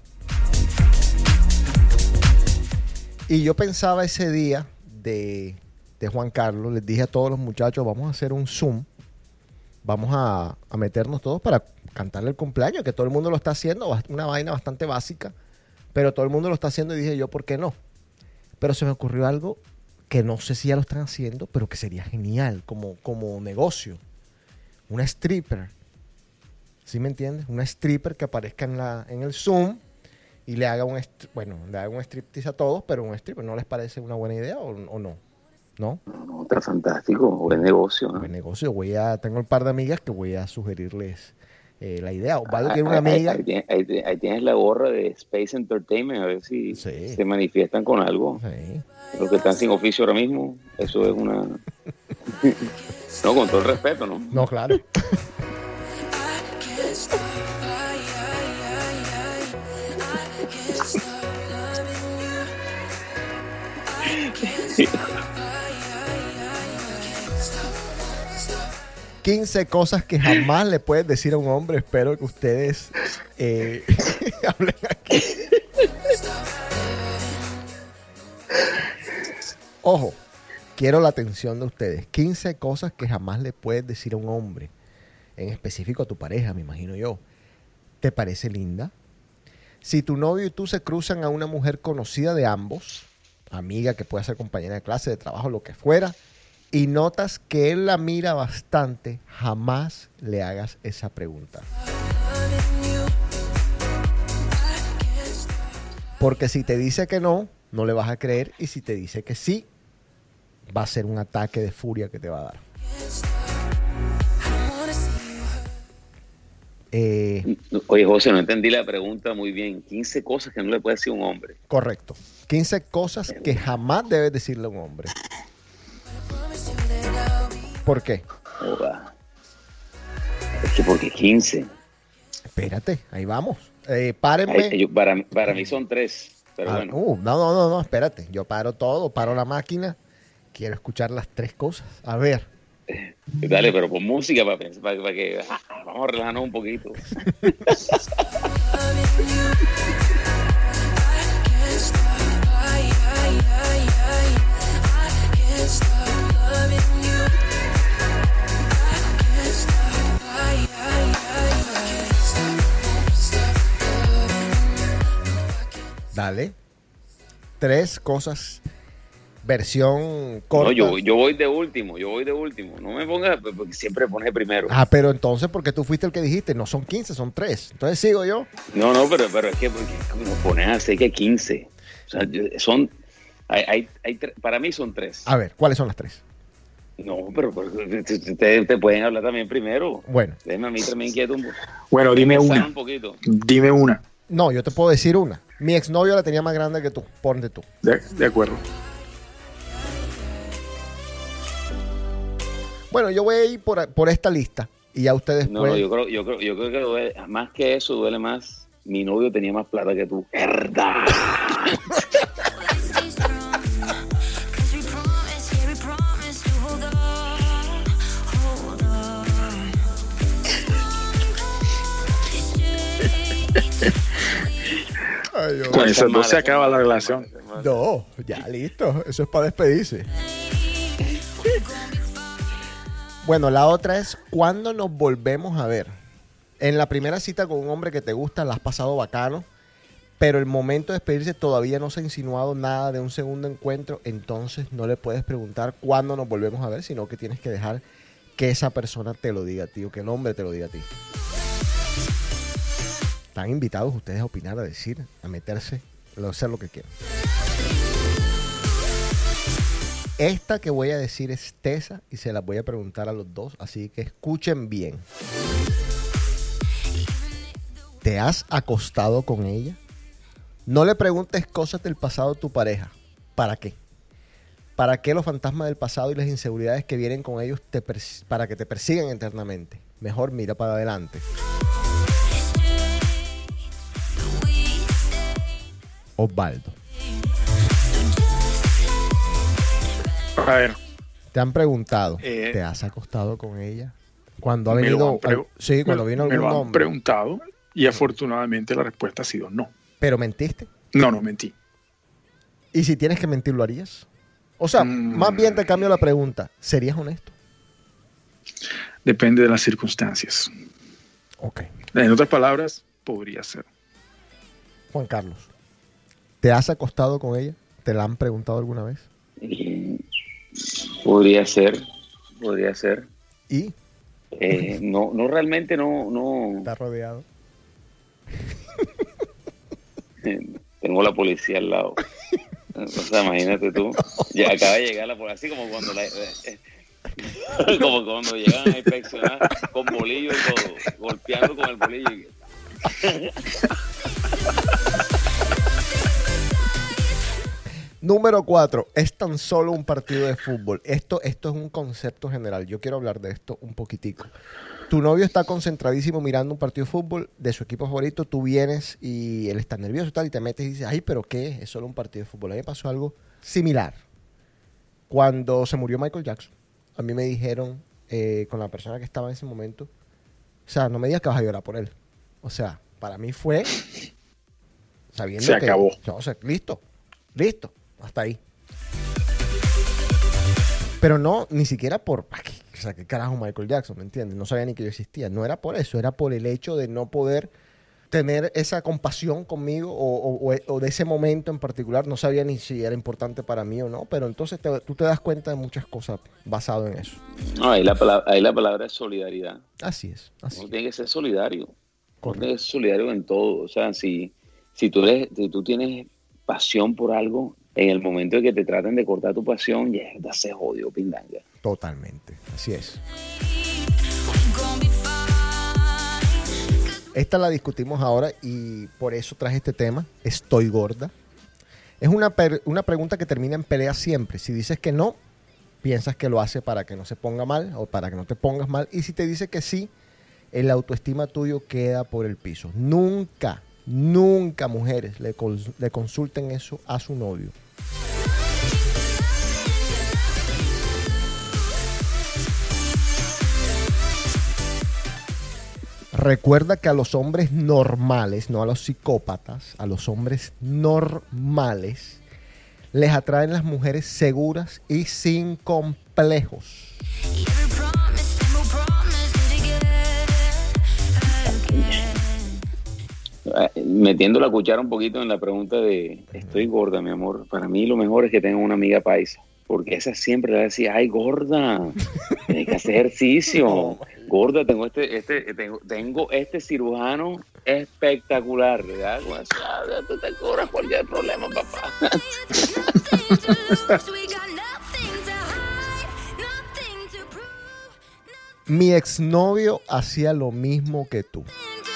Y yo pensaba ese día de, Juan Carlos, les dije a todos los muchachos, vamos a hacer un Zoom vamos a, a meternos todos para cantarle el cumpleaños, que todo el mundo lo está haciendo, una vaina bastante básica, pero todo el mundo lo está haciendo y dije yo, ¿por qué no? Pero se me ocurrió algo que no sé si ya lo están haciendo, pero que sería genial como, como negocio. Una stripper. ¿Sí me entiendes? Una stripper que aparezca en, la, en el Zoom y le haga un, bueno, le haga un striptease a todos, pero un stripper, ¿no les parece una buena idea o, o no? ¿No? No, no, está fantástico. Buen negocio. ¿no? buen negocio. Voy a, tengo un par de amigas que voy a sugerirles eh, la idea. Osvaldo Ah, tiene una ahí- amiga. Ahí, tienes- ahí tienes- ahí tienes la gorra de Space Entertainment, a ver si Sí. se manifiestan con algo. Sí. Los que están sin oficio ahora mismo, eso es una. no, con todo el respeto, ¿no? No, claro. Quince cosas que jamás le puedes decir a un hombre. Espero que ustedes eh, hablen aquí. Ojo, quiero la atención de ustedes. 15 cosas que jamás le puedes decir a un hombre, en específico a tu pareja, me imagino yo. ¿Te parece linda? Si tu novio y tú se cruzan a una mujer conocida de ambos, amiga que pueda ser compañera de clase, de trabajo, lo que fuera, y notas que él la mira bastante, jamás le hagas esa pregunta. Porque si te dice que no, no le vas a creer, y si te dice que sí, va a ser un ataque de furia que te va a dar. Eh, Oye, José, no entendí la pregunta muy bien. 15 cosas que no le puede decir un hombre. correcto. 15 cosas que jamás debes decirle a un hombre. ¿Por qué? Es que porque 15. Espérate, ahí vamos. Eh, Ay, párenme. yo- para, para mí son tres. Pero Ah, bueno. uh, no, no, no, no, espérate. Yo paro todo, paro la máquina. Quiero escuchar las tres cosas. A ver. Dale, pero con música para, para, para que ah, vamos a relajarnos un poquito. Dale. Tres cosas. Versión corta. No, yo, yo voy de último, yo voy de último. No me pongas, porque siempre pones primero. Ah, pero entonces, porque tú fuiste el que dijiste, no son 15, son 3. Entonces sigo yo. No, no, pero, pero es que como pones así que 15. O sea, son. Hay, hay, hay para mí son tres. A ver, ¿cuáles son las tres? No, pero, pero te, pueden hablar también primero. Bueno, Déjame a mí también quieto un poco. Bueno, dime una. un poquito. Dime una. no, yo te puedo decir una. Mi exnovio la tenía más grande que tú. Ponte tú. De, de acuerdo. Bueno, yo voy a ir por, por esta lista. Y ya ustedes No, pueden. no, yo creo, yo creo, yo creo que duele, más que eso duele más. Mi novio tenía más plata que tú. ¿Verdad? Ay. Con esas Esa dos se acaba la relación. No, ya listo. Eso es para despedirse. Bueno, la otra es ¿cuándo nos volvemos a ver? En la primera cita con un hombre que te gusta, la has pasado bacano, pero el momento de despedirse todavía no se ha insinuado nada de un segundo encuentro, entonces no le puedes preguntar cuándo nos volvemos a ver, sino que tienes que dejar que esa persona te lo diga a ti o que el hombre te lo diga a ti. Están invitados ustedes a opinar, a decir, a meterse, a hacer lo que quieran. Esta que voy a decir es tesa y se la voy a preguntar a los dos, así que escuchen bien. ¿Te has acostado con ella? No le preguntes cosas del pasado a tu pareja. ¿Para qué? ¿Para qué los fantasmas del pasado y las inseguridades que vienen con ellos te para que te persigan eternamente? Mejor mira para adelante. Osvaldo, A ver, ¿te han preguntado? Eh, ¿Te has acostado con ella? Cuando ha me venido... sí, cuando me- vino me algún lo han hombre. preguntado y afortunadamente la respuesta ha sido no. Pero mentiste. No, no mentí. ¿Y si tienes que mentir, lo harías? O sea, Mm. más bien te cambio la pregunta. ¿Serías honesto? Depende de las circunstancias. Ok. En otras palabras, podría ser. Juan Carlos, ¿te has acostado con ella? ¿Te la han preguntado alguna vez? Podría ser, podría ser. ¿Y? Eh, no, no realmente no, no. ¿Está rodeado? Tengo la policía al lado. O sea, imagínate tú. Ya acaba de llegar la policía, así como cuando la, eh, como cuando llegan a inspeccionar con bolillo y todo, golpeando con el bolillo. Número cuatro, es tan solo un partido de fútbol. Esto, esto es un concepto general. Yo quiero hablar de esto un poquitico. Tu novio está concentradísimo mirando un partido de fútbol de su equipo favorito. Tú vienes y él está nervioso y tal, y te metes y dices, ay, pero ¿qué? Es solo un partido de fútbol. A mí me pasó algo similar. Cuando se murió Michael Jackson, a mí me dijeron eh, con la persona que estaba en ese momento, o sea, no me digas que vas a llorar por él. O sea, para mí fue sabiendo Se que- acabó. o sea, listo, listo, hasta ahí. Pero no, ni siquiera por, "Ah, o sea, qué carajo Michael Jackson, ¿me entiendes? No sabía ni que yo existía. No era por eso, era por el hecho de no poder tener esa compasión conmigo o, o- o- o de ese momento en particular. No sabía ni si era importante para mí o no, pero entonces te- tú te das cuenta de muchas cosas basado en eso. No, ahí la palabra, ahí la palabra es solidaridad. Así es, así Uno tiene que ser solidario. Uno Correcto. tiene que ser solidario en todo. O sea, si, si, tú eres, si tú tienes pasión por algo, en el momento en que te traten de cortar tu pasión, ya se jodió, pindanga. Totalmente, así es. Esta la discutimos ahora y por eso traje este tema. Estoy gorda. Es una, per- una pregunta que termina en pelea siempre. Si dices que no, piensas que lo hace para que no se ponga mal o para que no te pongas mal. Y si te dice que sí, el autoestima tuyo queda por el piso. Nunca, nunca mujeres le, cons- le consulten eso a su novio. Recuerda que a los hombres normales, no a los psicópatas, a los hombres normales, les atraen las mujeres seguras y sin complejos. Metiendo la cuchara un poquito en la pregunta de estoy gorda, mi amor. Para mí lo mejor es que tenga una amiga paisa. Porque esa siempre le va a decir, ay, gorda, tienes que hacer ejercicio. Gorda, tengo este, este, tengo, tengo este cirujano espectacular, ¿verdad? Ah, tú te cobras cualquier problema, papá. Mi exnovio hacía lo mismo que tú.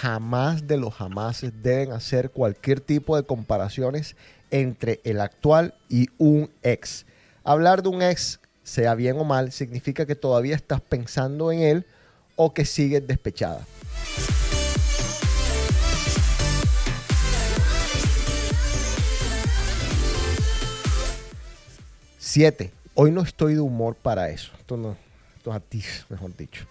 Jamás de los jamases deben hacer cualquier tipo de comparaciones entre el actual y un ex. Hablar de un ex, sea bien o mal, significa que todavía estás pensando en él o que sigues despechada. Siete. Hoy no estoy de humor para eso. Esto no, es a ti, mejor dicho.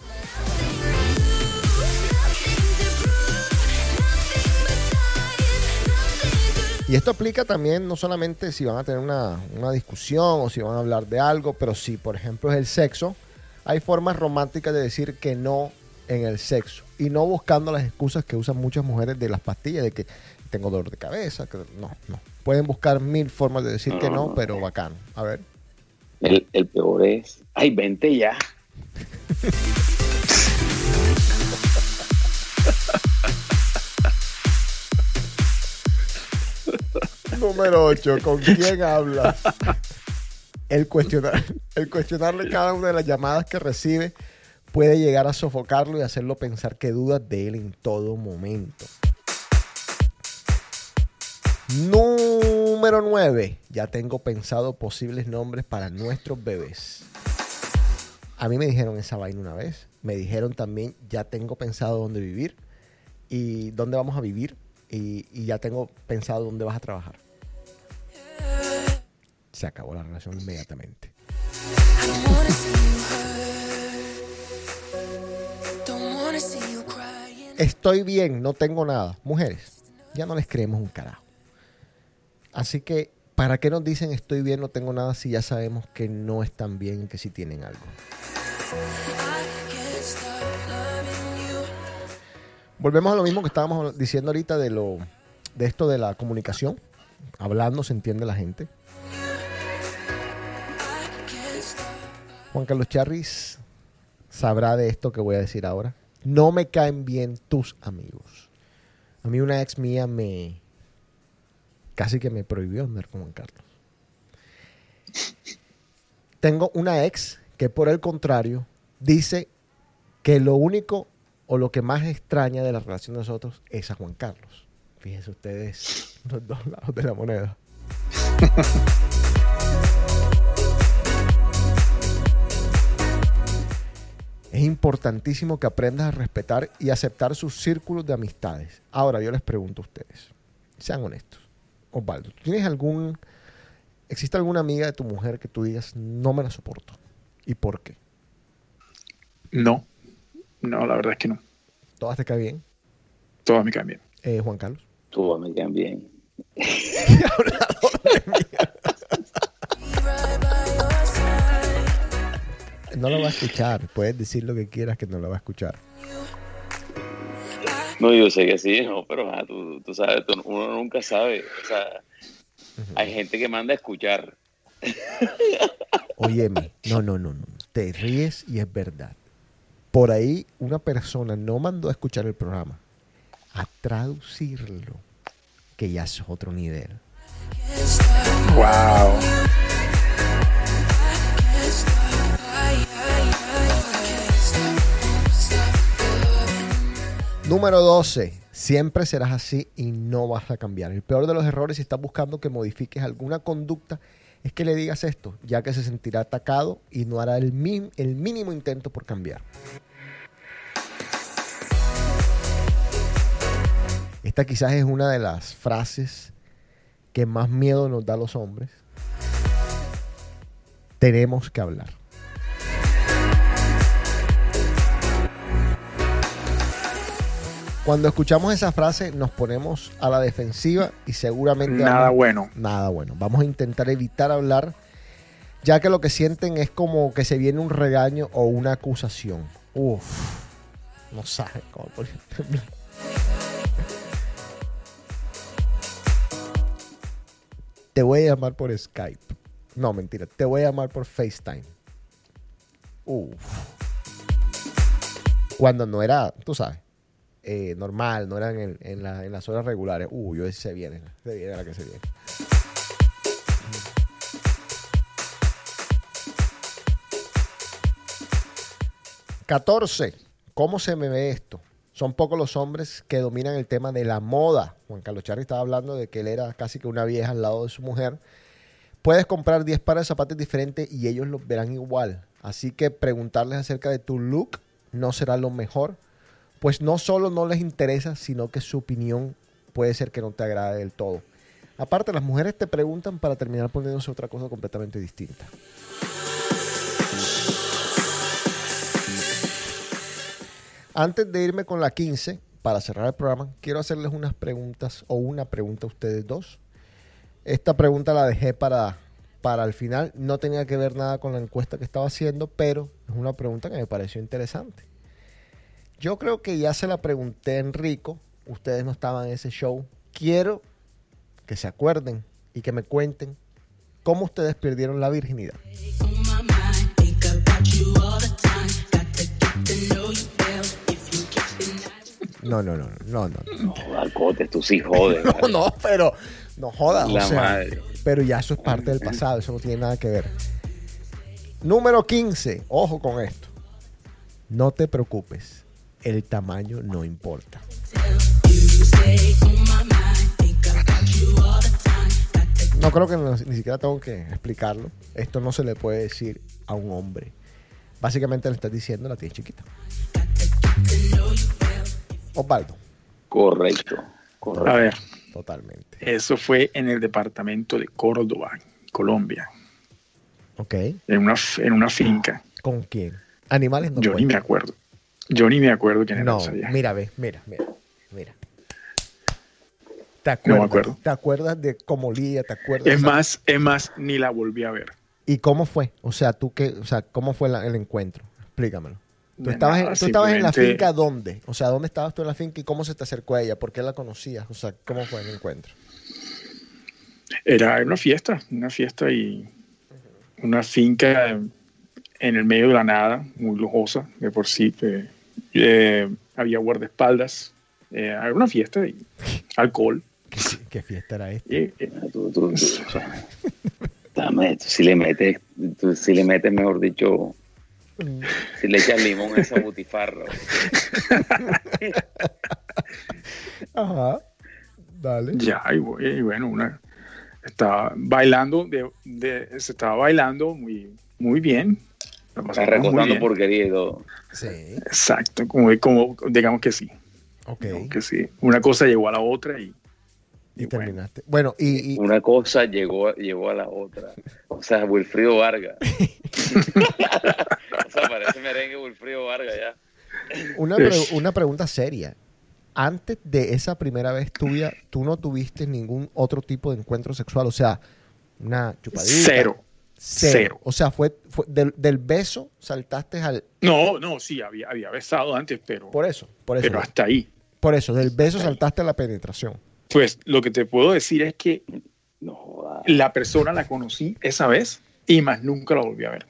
Y esto aplica también no solamente si van a tener una, una discusión o si van a hablar de algo, pero si por ejemplo es el sexo, hay formas románticas de decir que no en el sexo y no buscando las excusas que usan muchas mujeres de las pastillas de que tengo dolor de cabeza, que no, no. Pueden buscar mil formas de decir que no, pero bacán. A ver. El, el peor es, ay, vente ya. Número 8. ¿Con quién habla? El, cuestionar, el cuestionarle cada una de las llamadas que recibe puede llegar a sofocarlo y hacerlo pensar que dudas de él en todo momento. Número 9. Ya tengo pensado posibles nombres para nuestros bebés. A mí me dijeron esa vaina una vez. Me dijeron también, ya tengo pensado dónde vivir y dónde vamos a vivir y ya tengo pensado dónde vas a trabajar. Se acabó la relación inmediatamente. Estoy bien, no tengo nada. Mujeres, ya no les creemos un carajo. Así que, ¿para qué nos dicen estoy bien, no tengo nada si ya sabemos que no están bien y que sí tienen algo? Volvemos a lo mismo que estábamos diciendo ahorita de lo de esto de la comunicación. Hablando se entiende la gente. Juan Carlos Charris sabrá de esto que voy a decir ahora. No me caen bien tus amigos. A mí una ex mía me casi que me prohibió andar con Juan Carlos. Tengo una ex que por el contrario dice que lo único o lo que más extraña de la relación de nosotros es a Juan Carlos. Fíjense ustedes los dos lados de la moneda. Es importantísimo que aprendas a respetar y aceptar sus círculos de amistades. Ahora yo les pregunto a ustedes, sean honestos. Osvaldo, ¿tú ¿tienes algún, existe alguna amiga de tu mujer que tú digas no me la soporto? ¿Y por qué? No, no, la verdad es que no. ¿Todas te caen bien? Todas me caen bien. Eh, Juan Carlos. Tú me quedan bien. No lo va a escuchar. Puedes decir lo que quieras que no lo va a escuchar. No, yo sé que sí, no, pero ah, tú, tú sabes, tú- uno nunca sabe. O sea, hay gente que manda a escuchar. Óyeme, no, no, no, no. Te ríes y es verdad. Por ahí una persona no mandó a escuchar el programa, a traducirlo, que ya es otro nivel. Wow. Número 12. Siempre serás así y no vas a cambiar. El peor de los errores si estás buscando que modifiques alguna conducta es que le digas esto, ya que se sentirá atacado y no hará el, el mínimo intento por cambiar. Esta quizás es una de las frases que más miedo nos da a los hombres. Tenemos que hablar. Cuando escuchamos esa frase nos ponemos a la defensiva y seguramente Nada vamos- bueno. nada bueno. Vamos a intentar evitar hablar, ya que lo que sienten es como que se viene un regaño o una acusación. Uf, no sabe cómo temblar. Te voy a llamar por Skype. No, mentira. Te voy a llamar por FaceTime. Uf. Cuando no era, tú sabes, eh, normal, no eran en, en la- en las horas regulares. Uy, hoy se viene, se viene la que se viene. Catorce. ¿Cómo se me ve esto? Son pocos los hombres que dominan el tema de la moda. Juan Carlos Charri estaba hablando de que él era casi que una vieja al lado de su mujer. Puedes comprar 10 pares de zapatos diferentes y ellos los verán igual. Así que preguntarles acerca de tu look no será lo mejor, pues no solo no les interesa, sino que su opinión puede ser que no te agrade del todo. Aparte, las mujeres te preguntan para terminar poniéndose otra cosa completamente distinta. Antes de irme con la 15, para cerrar el programa, quiero hacerles unas preguntas o una pregunta a ustedes dos. Esta pregunta la dejé para, para el final. No tenía que ver nada con la encuesta que estaba haciendo, pero es una pregunta que me pareció interesante. Yo creo que ya se la pregunté a Enrico. Ustedes no estaban en ese show. Quiero que se acuerden y que me cuenten cómo ustedes perdieron la virginidad. No, no, no, no, no, no. Alcotes, tú sí jodes. No, no, pero no jodas. o La sea, madre. Pero ya eso es parte del pasado, eso no tiene nada que ver. Número 15, ojo con esto. No te preocupes, el tamaño no importa. No creo que no- ni siquiera tengo que explicarlo. Esto no se le puede decir a un hombre. Básicamente le estás diciendo la tienes chiquita. Osvaldo, Correcto. A Correcto. ver, totalmente. eso fue en el departamento de Córdoba, Colombia, Ok. en una, en una finca. ¿Con quién? Animales no Yo ni me acuerdo. Yo ni me acuerdo quién era No, mira, ve, mira, mira, mira. ¿Te No acuerdas? me acuerdo. ¿Te acuerdas de cómo olía? ¿Te acuerdas? Es más, es más, ni la volví a ver. ¿Y cómo fue? O sea, tú qué, o sea, ¿cómo fue la- el encuentro? Explícamelo. ¿Tú estabas, en, tú estabas en la finca dónde? O sea, ¿dónde estabas tú en la finca y cómo se te acercó a ella? ¿Por qué la conocías? O sea, ¿cómo fue el encuentro? Era una fiesta, una fiesta y una finca en el medio de la nada, muy lujosa, de por sí. que, eh, había guardaespaldas, eh, era una fiesta y alcohol. ¿Qué, qué fiesta era esta? Y, eh, Tú, tú, tú, o sea, dame, tú si le metes, tú si le metes, mejor dicho, si le echas limón a esa butifarra. Ajá. Dale. ya, y, bu- y bueno, una, estaba bailando, de, de- se estaba bailando muy, muy bien. Estás bien. porquería y todo. Sí. Exacto, como, como digamos que sí, Ok. digamos que sí. Una cosa llegó a la otra y, Y y bueno. terminaste. Bueno, y, y- Una cosa llegó, llegó a la otra. O sea, Wilfrido Vargas. o sea, parece merengue Wilfrido Vargas ya. una, pre- una pregunta seria. Antes de esa primera vez tuya, ¿tú no tuviste ningún otro tipo de encuentro sexual? O sea, una chupadita. cero. Cero. Cero. O sea, fue, fue del, del beso saltaste al. No, no, sí, había, había besado antes, pero, Por eso, por eso. pero hasta ahí. Por eso, del beso saltaste a la penetración. Pues lo que te puedo decir es que No la persona la conocí esa vez y más nunca la volví a ver.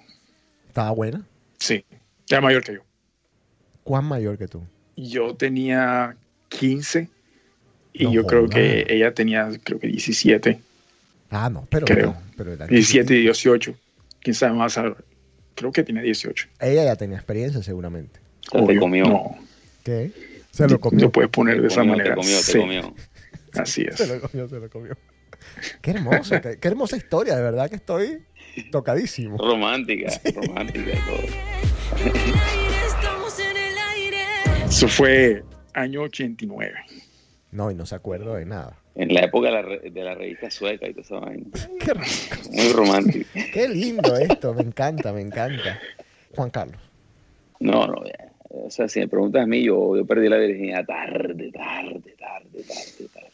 ¿Estaba buena? Sí, era mayor que yo. ¿Cuán mayor que tú? Yo tenía 15 y No yo creo que ella tenía, creo que 17, Ah, no, pero... Creo. pero era 17 y 18. Quién sabe más, creo que tiene 18. Ella ya tenía experiencia seguramente. Obvio, comió. No, ¿Qué? Se lo comió. Lo puedes poner de Te esa comió, manera. te comió, te Sí, comió. Así es. Se lo comió, se lo comió. Qué hermoso, qué, qué hermosa historia, de verdad que estoy tocadísimo. Romántica, romántica todo. Estamos en el aire. Eso fue año 89. No, y no se acuerda de nada. En la época de la, re- de la revista sueca y toda esa vaina. Qué, rico. Muy romántica. Qué lindo esto, me encanta, me encanta. Juan Carlos. No, no, ya. O sea, si me preguntas a mí, yo, yo perdí la virginidad tarde, tarde, tarde, tarde, tarde.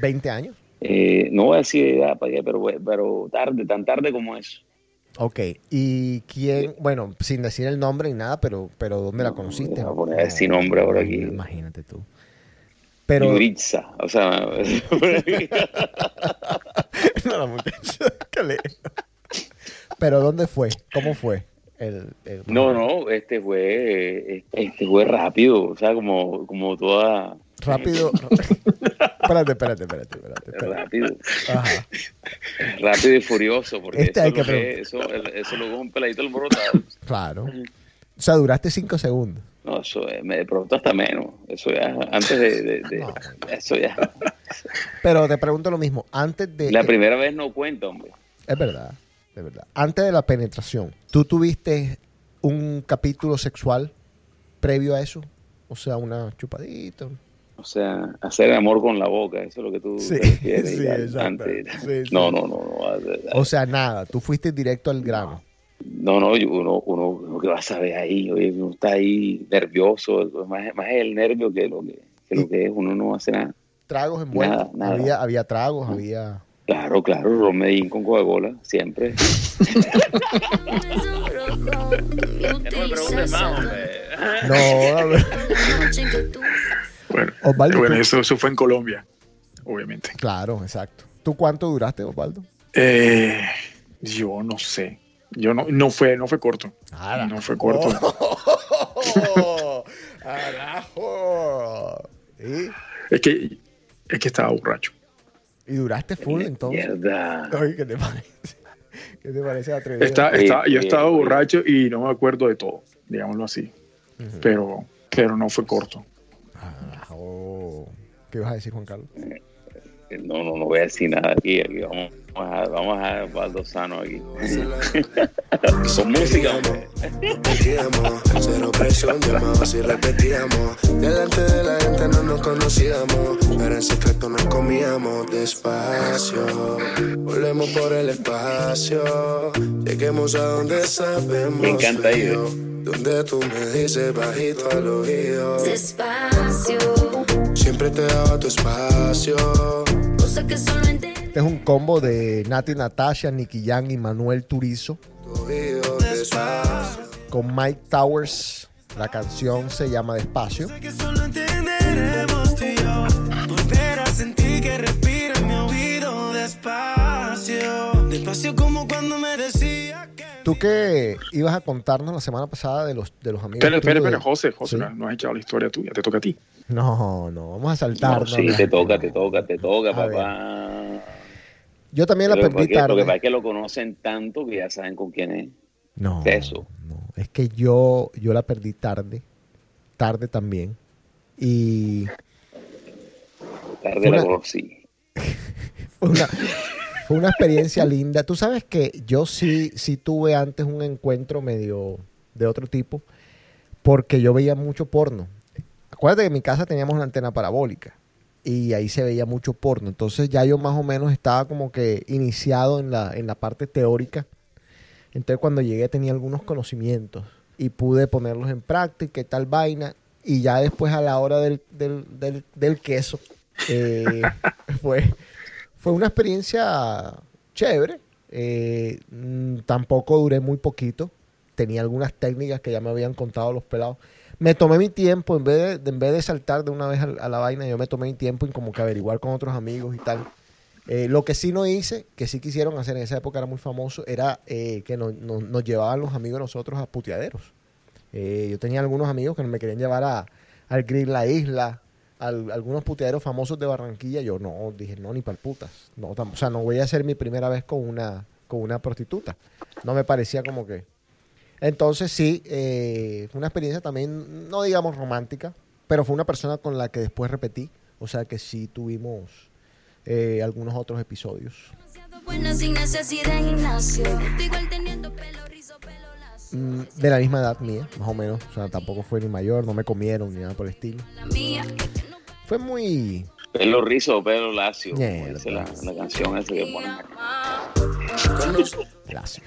20 años. Eh, no voy a decir edad para qué, pero, pero tarde, tan tarde como eso. Ok, ¿y quién? Bueno, sin decir el nombre ni nada, pero, pero ¿dónde la No, conociste? voy a poner sin nombre ahora aquí. Imagínate tú. Pero, Yuritza, o sea, no, la muchacha, pero ¿dónde fue? ¿Cómo fue? El, el- no, no, este fue, este fue rápido, o sea, como, como toda Rápido. espérate, espérate, espérate, espérate. espérate. rápido, Ajá. rápido y furioso, porque Este eso, hay lo que eso, eso lo coge un peladito alborotado. Claro. O sea, duraste cinco segundos. No, eso eh, me de pronto hasta menos. Eso ya, antes de, de- de- No. eso ya. Pero te pregunto lo mismo. Antes de. La primera vez no cuenta, hombre. Es verdad, es verdad. Antes de la penetración, ¿tú tuviste un capítulo sexual previo a eso? O sea, una chupadita. O sea, hacer el amor con la boca, eso es lo que tú Sí, exacto. antes. Sí, sí. No, no, no, no. O sea, nada. Tú fuiste directo al grano. No, no, yo- uno, uno, que va a saber ahí, oye, uno está ahí nervioso, más, más el nervio que lo que, que lo que es, uno no hace nada. Tragos envueltos. Nada, nada. Había, había tragos, había. Claro, claro, ron Medellín con Coca-Cola, siempre. No a ver. Bueno, Osvaldo, bueno eso, eso fue en Colombia, obviamente. Claro, exacto. ¿Tú cuánto duraste, Osvaldo? Eh, yo no sé. Yo no, no fue, no fue corto. No fue corto. Oh. Es que, es que estaba borracho. ¿Y duraste full entonces? Mierda. ¿qué te parece? ¿Qué te parece atrevido? Está, está- yo estaba borracho y no me acuerdo de todo, digámoslo así. pero, pero no fue corto. Carajo. ¿Qué ibas a decir, Juan Carlos? No, no, no voy a decir nada aquí. aquí vamos, vamos a vamos a Osvaldo Sano aquí. Con música, hombre. Repetíamos, cero presión, llamados y repetíamos. Delante de la gente no nos conocíamos, pero en secreto nos comíamos despacio. Volvemos por el espacio, lleguemos a donde sabemos. Me encanta ir, frío, Donde tú me dices bajito al oído. Despacio, Siempre te daba tu espacio. Cosa que solo. Este es un combo de Nati Natasha, Nicky Jam y Manuel Turizo con Mike Towers. La canción se llama Despacio. que solo entenderemos tú y yo. Volver a sentir que respira en mi oído despacio. Despacio como cuando me decía que. Tú que ibas a contarnos la semana pasada de los, de los amigos. Espera, espera, de- espera, José, José, Sí. no, no has echado la historia tuya, te toca a ti. No, no, vamos a No, saltarnos. sí, te toca, te toca, te toca, A ver. papá. Yo también la Pero perdí porque- Lo que tarde. pasa es que lo conocen tanto que ya saben con quién es. No, Eso. no, es que yo, yo la perdí tarde, tarde también. Y Tarde la Una- conocí. fue una, fue una experiencia linda. Tú sabes que yo sí, sí tuve antes un encuentro medio de otro tipo, porque yo veía mucho porno. Acuérdate que en mi casa teníamos una antena parabólica y ahí se veía mucho porno. Entonces ya yo más o menos estaba como que iniciado en la, en la parte teórica. Entonces cuando llegué tenía algunos conocimientos y pude ponerlos en práctica y tal vaina. Y ya después a la hora del, del, del, del queso, eh, fue, fue una experiencia chévere. Eh, mm, tampoco duré muy poquito. Tenía algunas técnicas que ya me habían contado los pelados. me tomé mi tiempo, en vez de, en vez de saltar de una vez a, la vaina, yo me tomé mi tiempo en como que averiguar con otros amigos y tal. Eh, lo que sí no hice, que sí quisieron hacer en esa época era muy famoso, era eh, que nos, nos- llevaban los amigos de nosotros a puteaderos. Eh, yo tenía algunos amigos que me querían llevar a, al Grill La Isla, al- algunos puteaderos famosos de Barranquilla. Yo no, dije, no, ni para putas. No, tam- o sea, no voy a hacer mi primera vez con una, con una prostituta. No me parecía como que... Entonces sí, eh, fue una experiencia también, no digamos romántica, pero fue una persona con la que después repetí. O sea que sí tuvimos eh, algunos otros episodios. Mm, de la misma edad mía, más o menos. O sea, tampoco fue ni mayor, no me comieron ni nada por el estilo. Fue muy... Pelo rizo pelo lacio, dice la, la canción esa que ponen. lacio.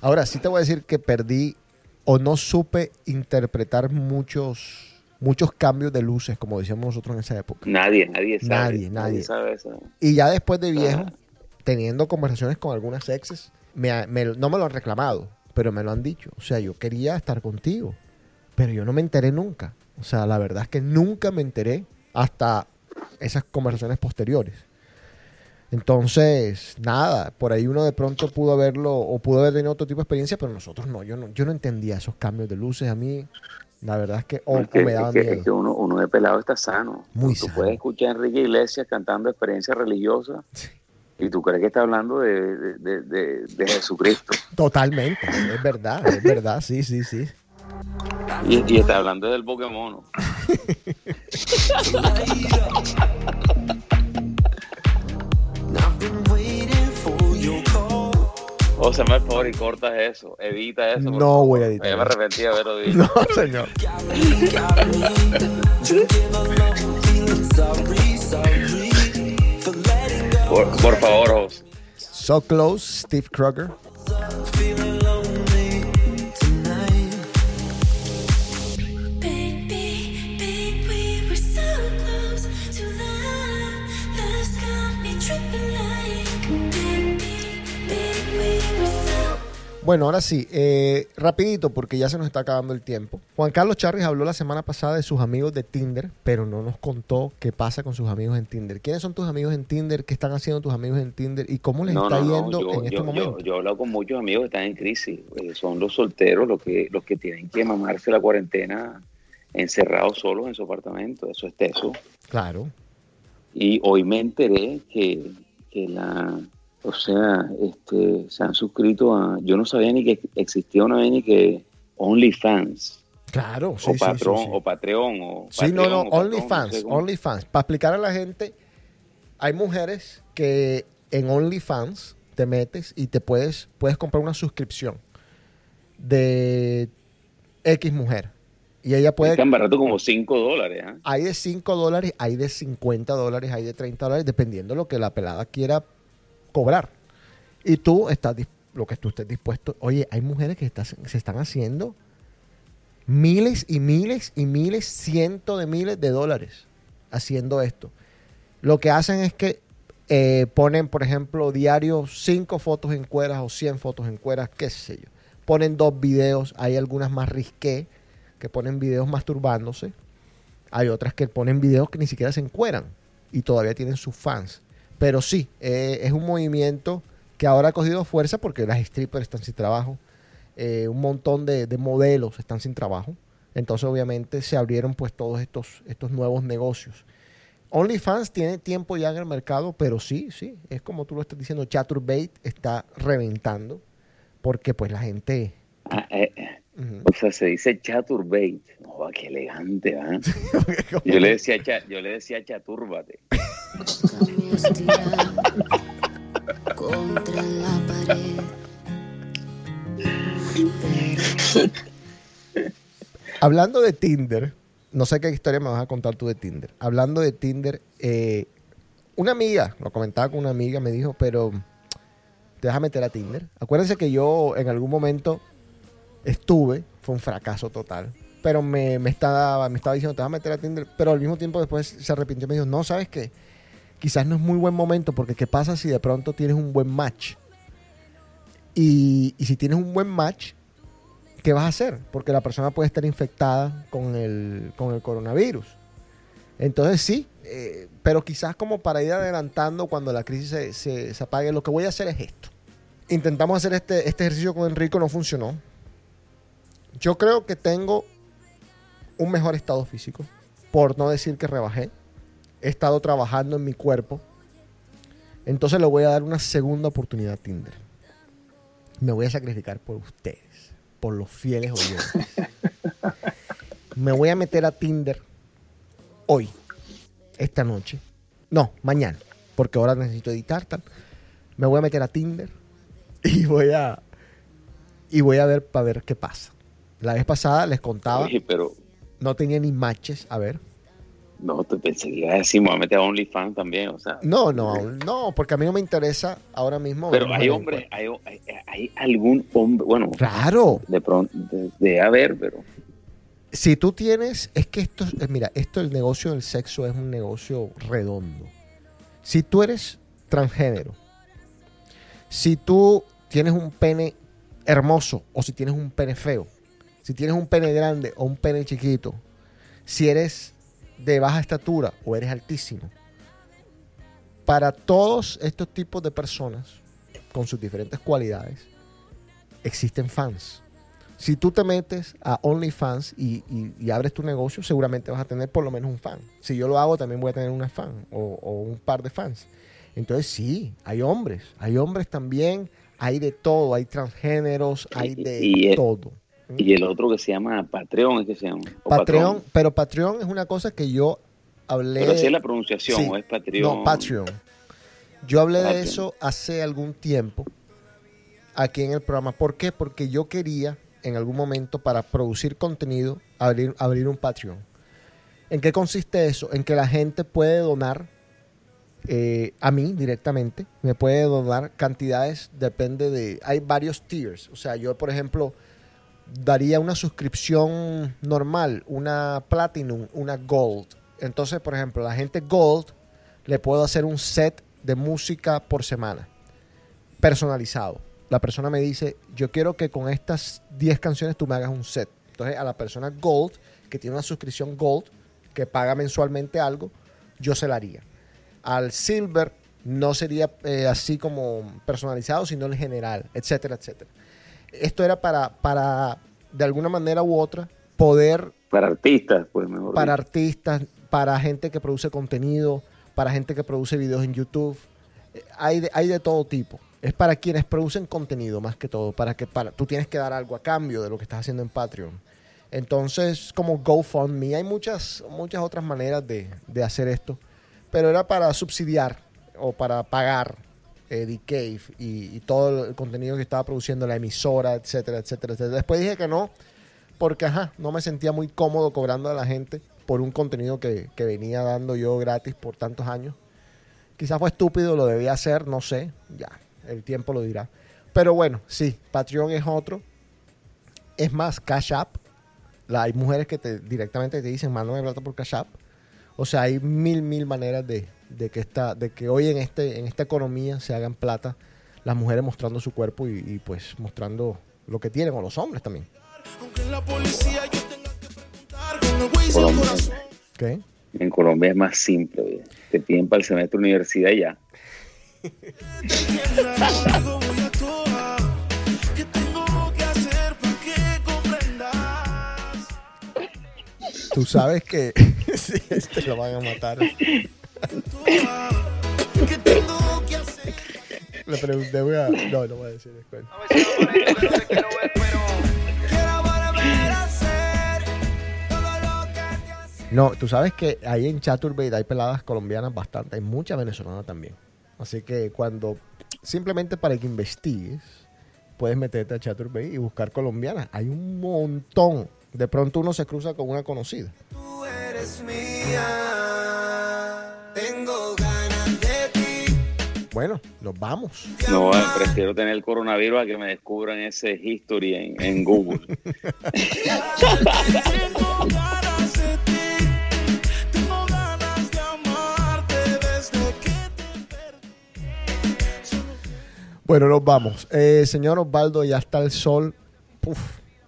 Ahora, sí te voy a decir que perdí o no supe interpretar muchos, muchos cambios de luces, como decíamos nosotros en esa época. Nadie, nadie sabe. Nadie, nadie. sabe eso. Y ya después de viejo, teniendo conversaciones con algunas exes, me me- no me lo han reclamado, pero me lo han dicho. O sea, yo quería estar contigo, pero yo no me enteré nunca. O sea, la verdad es que nunca me enteré hasta esas conversaciones posteriores. Entonces, nada, por ahí uno de pronto pudo haberlo o pudo haber tenido otro tipo de experiencia, pero nosotros no. Yo no, yo no entendía esos cambios de luces. A mí, la verdad es que, o, es o que, me es daba que- miedo. es que uno, uno de pelado está sano. Muy tú sano. puedes escuchar a Enrique Iglesias cantando experiencias religiosas y tú crees que está hablando de, de- de- de- de Jesucristo. Totalmente, es verdad, es verdad, sí, sí, sí. Y, y está hablando del Pokémon. I've been waiting for your call. O sea, me por favor y cortas eso, edita eso. No favor. voy a editar Ya me arrepentí de haberlo dicho. No, señor. Por, por favor, José. So Close, Steve Kroger. Bueno, ahora sí, eh, rapidito porque ya se nos está acabando el tiempo. Juan Carlos Charris habló la semana pasada de sus amigos de Tinder, pero no nos contó qué pasa con sus amigos en Tinder. ¿Quiénes son tus amigos en Tinder? ¿Qué están haciendo tus amigos en Tinder? ¿Y cómo les No, está no, no, yendo yo, en este yo- momento? yo- yo he hablado con muchos amigos que están en crisis. Eh, son los solteros los que, los que tienen que mamarse la cuarentena encerrados solos en su apartamento. Eso es teso. Claro. Y hoy me enteré que, que la, o sea, este, se han suscrito a, yo no sabía ni que existía una vaina ni que OnlyFans Claro, sí, o sí, Patreon sí, sí. o Patreon o Sí, no, Patreon, no, OnlyFans, no sé cómo. OnlyFans. Para explicar a la gente, hay mujeres que en OnlyFans te metes y te puedes, puedes comprar una suscripción de X mujer. Y ella puede Es tan barato como 5 dólares. ¿ah? hay de 5 dólares, hay de 50 dólares, hay de 30 dólares, dependiendo de lo que la pelada quiera cobrar. Y tú estás, lo que tú estés dispuesto. Oye, hay mujeres que se están haciendo miles y miles y miles, cientos de miles de dólares haciendo esto. Lo que hacen es que eh, ponen, por ejemplo, diario 5 fotos en cueras o 100 fotos en cueras, qué sé yo. Ponen dos videos, hay algunas más risqué que ponen videos masturbándose. Hay otras que ponen videos que ni siquiera se encueran y todavía tienen sus fans. Pero sí, eh, es un movimiento que ahora ha cogido fuerza porque las strippers están sin trabajo. eh, un montón de, de modelos están sin trabajo. Entonces, obviamente, se abrieron pues todos estos, estos nuevos negocios. OnlyFans tiene tiempo ya en el mercado, pero sí, sí, es como tú lo estás diciendo, Chaturbate está reventando porque pues la gente... Ah, eh, eh. O sea, se dice chaturbate. No, qué elegante, ¿ah? Yo le decía, cha- yo le decía chatúrbate. contra la pared. Hablando de Tinder, no sé qué historia me vas a contar tú de Tinder. Hablando de Tinder, eh, una amiga, lo comentaba con una amiga, me dijo, pero te vas a meter a Tinder. Acuérdense que yo en algún momento estuve, fue un fracaso total, pero me, me, estaba, me estaba diciendo, te vas a meter a Tinder, pero al mismo tiempo después se arrepintió y me dijo, no, sabes qué, quizás no es muy buen momento porque qué pasa si de pronto tienes un buen match. Y, y si tienes un buen match, ¿qué vas a hacer? Porque la persona puede estar infectada con el, con el coronavirus. Entonces sí, eh, pero quizás como para ir adelantando cuando la crisis se, se- se apague, lo que voy a hacer es esto. Intentamos hacer este, este ejercicio con Enrico, no funcionó. Yo creo que tengo un mejor estado físico, por no decir que rebajé. He estado trabajando en mi cuerpo. Entonces le voy a dar una segunda oportunidad a Tinder. Me voy a sacrificar por ustedes, por los fieles oyentes. Me voy a meter a Tinder hoy, esta noche. No, mañana, porque ahora necesito editar. tal. Me voy a meter a Tinder y voy a y voy a ver para ver qué pasa. La vez pasada les contaba, Oye, pero no tenía ni matches, a ver. no, te pensé que ibas a decir, me voy a meter a OnlyFans también, o sea. No, no, no, porque a mí no me interesa ahora mismo. Pero hay hombres, hay, hay, hay algún hombre, bueno, Claro. de pronto, de, de haber, pero Si tú tienes, es que esto, es- mira, esto el negocio del sexo es un negocio redondo. Si tú eres transgénero, si tú tienes un pene hermoso o si tienes un pene feo, si tienes un pene grande o un pene chiquito, si eres de baja estatura o eres altísimo, para todos estos tipos de personas, con sus diferentes cualidades, existen fans. Si tú te metes a OnlyFans y, y- y abres tu negocio, seguramente vas a tener por lo menos un fan. Si yo lo hago, también voy a tener una fan o, o un par de fans. Entonces sí, hay hombres, hay hombres también, hay de todo, hay transgéneros, hay de Y- y- todo. Y el otro que se llama Patreon, es que se llama. Patreon, pero Patreon es una cosa que yo hablé. Pero así es la pronunciación, Sí. o es Patreon. No, Patreon. Yo hablé de eso hace algún tiempo aquí en el programa. ¿Por qué? Porque yo quería en algún momento para producir contenido abrir, abrir un Patreon. ¿En qué consiste eso? En que la gente puede donar eh, a mí directamente. Me puede donar cantidades, depende de... Hay varios tiers. O sea, yo por ejemplo daría una suscripción normal, una platinum, una gold. Entonces, por ejemplo, la gente gold le puedo hacer un set de música por semana, personalizado. La persona me dice, yo quiero que con estas 10 canciones tú me hagas un set. Entonces, a la persona gold, que tiene una suscripción gold, que paga mensualmente algo, yo se la haría. Al silver no sería eh, así como personalizado, sino en general, etcétera, etcétera. Esto era para, para, de alguna manera u otra, poder Para artistas, pues mejor. para dicho. artistas, para gente que produce contenido, para gente que produce videos en YouTube. Eh, Hay de, hay de todo tipo. Es para quienes producen contenido más que todo, para que para, tú tienes que dar algo a cambio de lo que estás haciendo en Patreon. Entonces, como GoFundMe, hay muchas, muchas otras maneras de, de hacer esto, pero era para subsidiar o para pagar eh, The Cave y, y todo el contenido que estaba produciendo la emisora, etcétera, etcétera, etcétera. Después dije que no, porque ajá, no me sentía muy cómodo cobrando a la gente por un contenido que, venía dando yo gratis por tantos años. Quizás fue estúpido, lo debía hacer, no sé, ya, el tiempo lo dirá. Pero bueno, sí, Patreon es otro. Es más, Cash App. Hay mujeres que te, directamente te dicen, mándame plata por Cash App. O sea, hay mil, mil maneras de, de que, esta, de que hoy en, este, en esta economía se hagan plata las mujeres mostrando su cuerpo y, y, pues mostrando lo que tienen, o los hombres también. Aunque en la policía yo tenga que preguntar con el Waze del Colombia. corazón. ¿Qué? En Colombia es más simple, oye. te piden para el semestre de universidad y ya. Tú sabes que sí, lo van a matar. Le pregunté, voy a... No, no voy a decir hacía. No, tú sabes que ahí en Chaturbate hay peladas colombianas bastante, hay muchas venezolanas también. Así que cuando, simplemente para que investigues, puedes meterte a Chaturbate y buscar colombianas. Hay un montón. De pronto uno se cruza con una conocida. Tú eres mía. Bueno, nos vamos. No, prefiero tener el coronavirus a que me descubran ese history en, en Google. Bueno, nos vamos. Eh, señor Osvaldo, ya está el sol puf,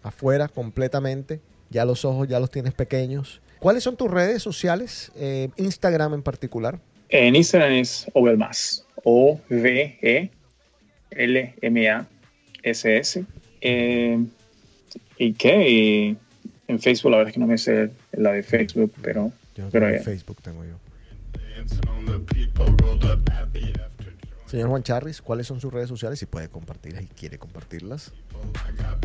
afuera completamente. Ya los ojos ya los tienes pequeños. ¿Cuáles son tus redes sociales? Eh, Instagram en particular. En Instagram es Obelmas. O-V-E-L-M-A-S-S. Eh, ¿Y qué? Y en Facebook, la verdad es que no me sé la de Facebook, pero, Yo no pero tengo ya. Facebook, tengo yo. Señor Juan Charris, ¿cuáles son sus redes sociales? Si puede compartirlas y quiere compartirlas.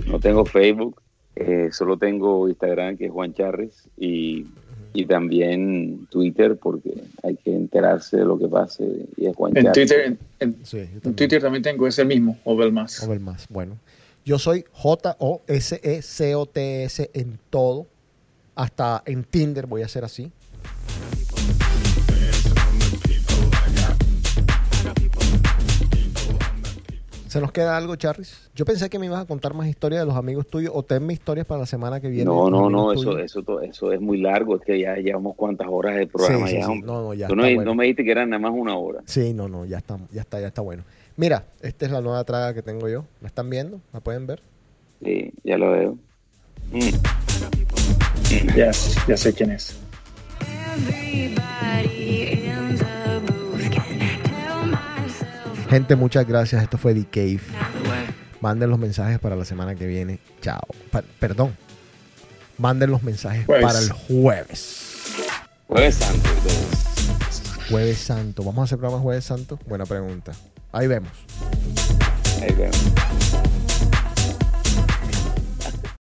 No tengo Facebook, eh, solo tengo Instagram, que es Juan Charris, y, y también Twitter, porque hay que enterarse de lo que pase, y es Juan En. Twitter, en, en- Sí, yo en también. Twitter también tengo ese mismo, Obelmas. O ver más. Bueno, yo soy J-O-S-E-C-O-T-S en todo. Hasta en Tinder voy a hacer así. ¿Se nos queda algo, Charris? Yo pensé que me ibas a contar más historias de los amigos tuyos o tenme historias para la semana que viene. No, no, no, eso, tuyos. eso, eso es muy largo, es que ya llevamos cuántas horas de programa. Sí, sí, ya, sí. No, no, ya Tú no, está no bueno. me dijiste que eran nada más una hora. Sí, no, no, ya está, ya está, ya está bueno. Mira, esta es la nueva traga que tengo yo. ¿La están viendo? ¿La pueden ver? Sí, ya lo veo. Mm. Ya, ya sé quién es. Everybody Gente, muchas gracias. Esto fue The Cave. Manden los mensajes para la semana que viene. Chao. Pa- perdón. Manden los mensajes Jueves. para el jueves. Jueves Santo. entonces. Jueves Santo. ¿Vamos a hacer programa Jueves Santo? Buena pregunta. Ahí vemos. Ahí vemos.